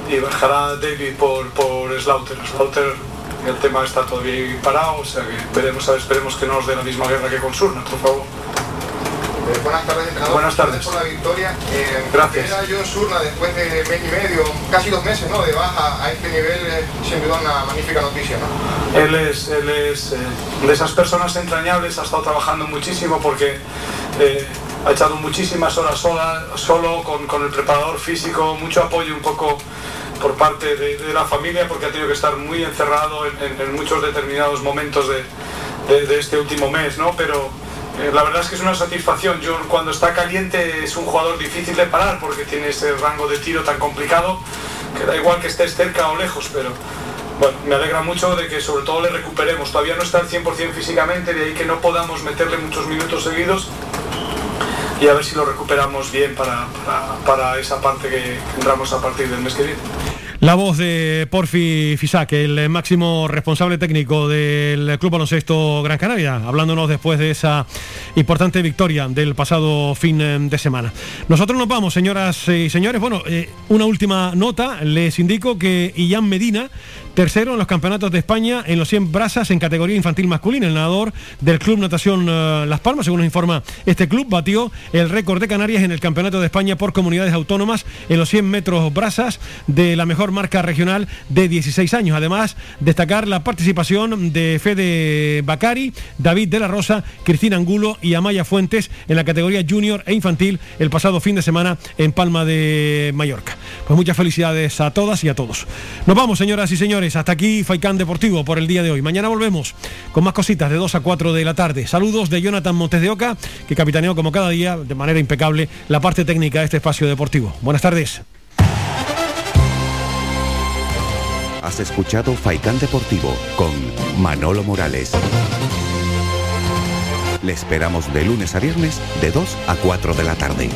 y bajará David por, por Slaughter. Slaughter el tema está todavía ahí parado, o sea que ver, esperemos que no nos dé la misma guerra que con Surna, por favor. Eh, buenas tardes, entrenador. Buenas tardes. Gracias por la victoria. Eh, Gracias. Era John Surna después de mes y medio, casi dos meses ¿no? de baja a este nivel, eh, sin duda una magnífica noticia. ¿no? Él es, él es eh, de esas personas entrañables, ha estado trabajando muchísimo porque eh, ha echado muchísimas horas sola, solo, con, con el preparador físico, mucho apoyo un poco por parte de, de la familia porque ha tenido que estar muy encerrado en, en- en muchos determinados momentos de, de- de este último mes, ¿no? Pero eh, la verdad es que es una satisfacción. Yo cuando está caliente es un jugador difícil de parar porque tiene ese rango de tiro tan complicado que da igual que estés cerca o lejos, pero bueno, me alegra mucho de que sobre todo le recuperemos. Todavía no está al 100% físicamente, de ahí que no podamos meterle muchos minutos seguidos y a ver si lo recuperamos bien para, para, para esa parte que tendremos a partir del mes que viene. La voz de Porfi Fisac, el máximo responsable técnico del Club Baloncesto Gran Canaria, hablándonos después de esa importante victoria del pasado fin de semana. Nosotros nos vamos, señoras y señores. Bueno, eh, una última nota. Les indico que Ian Medina Tercero en los campeonatos de España en los 100 brazas en categoría infantil masculina. El nadador del Club Natación eh, Las Palmas, según nos informa este club, batió el récord de Canarias en el Campeonato de España por comunidades autónomas en los 100 metros brazas de la mejor marca regional de 16 años. Además, destacar la participación de Fede Bacari, David de la Rosa, Cristina Angulo y Amaya Fuentes en la categoría junior e infantil el pasado fin de semana en Palma de Mallorca. Pues muchas felicidades a todas y a todos. Nos vamos, señoras y Hasta aquí Faicán Deportivo por el día de hoy. Mañana volvemos con más cositas de 2 a 4 de la tarde. Saludos de Jonathan Montes de Oca, que capitaneó como cada día de manera impecable la parte técnica de este espacio deportivo. Buenas tardes. Has escuchado Faicán Deportivo con Manolo Morales. Le esperamos de lunes a viernes de 2 a 4 de la tarde.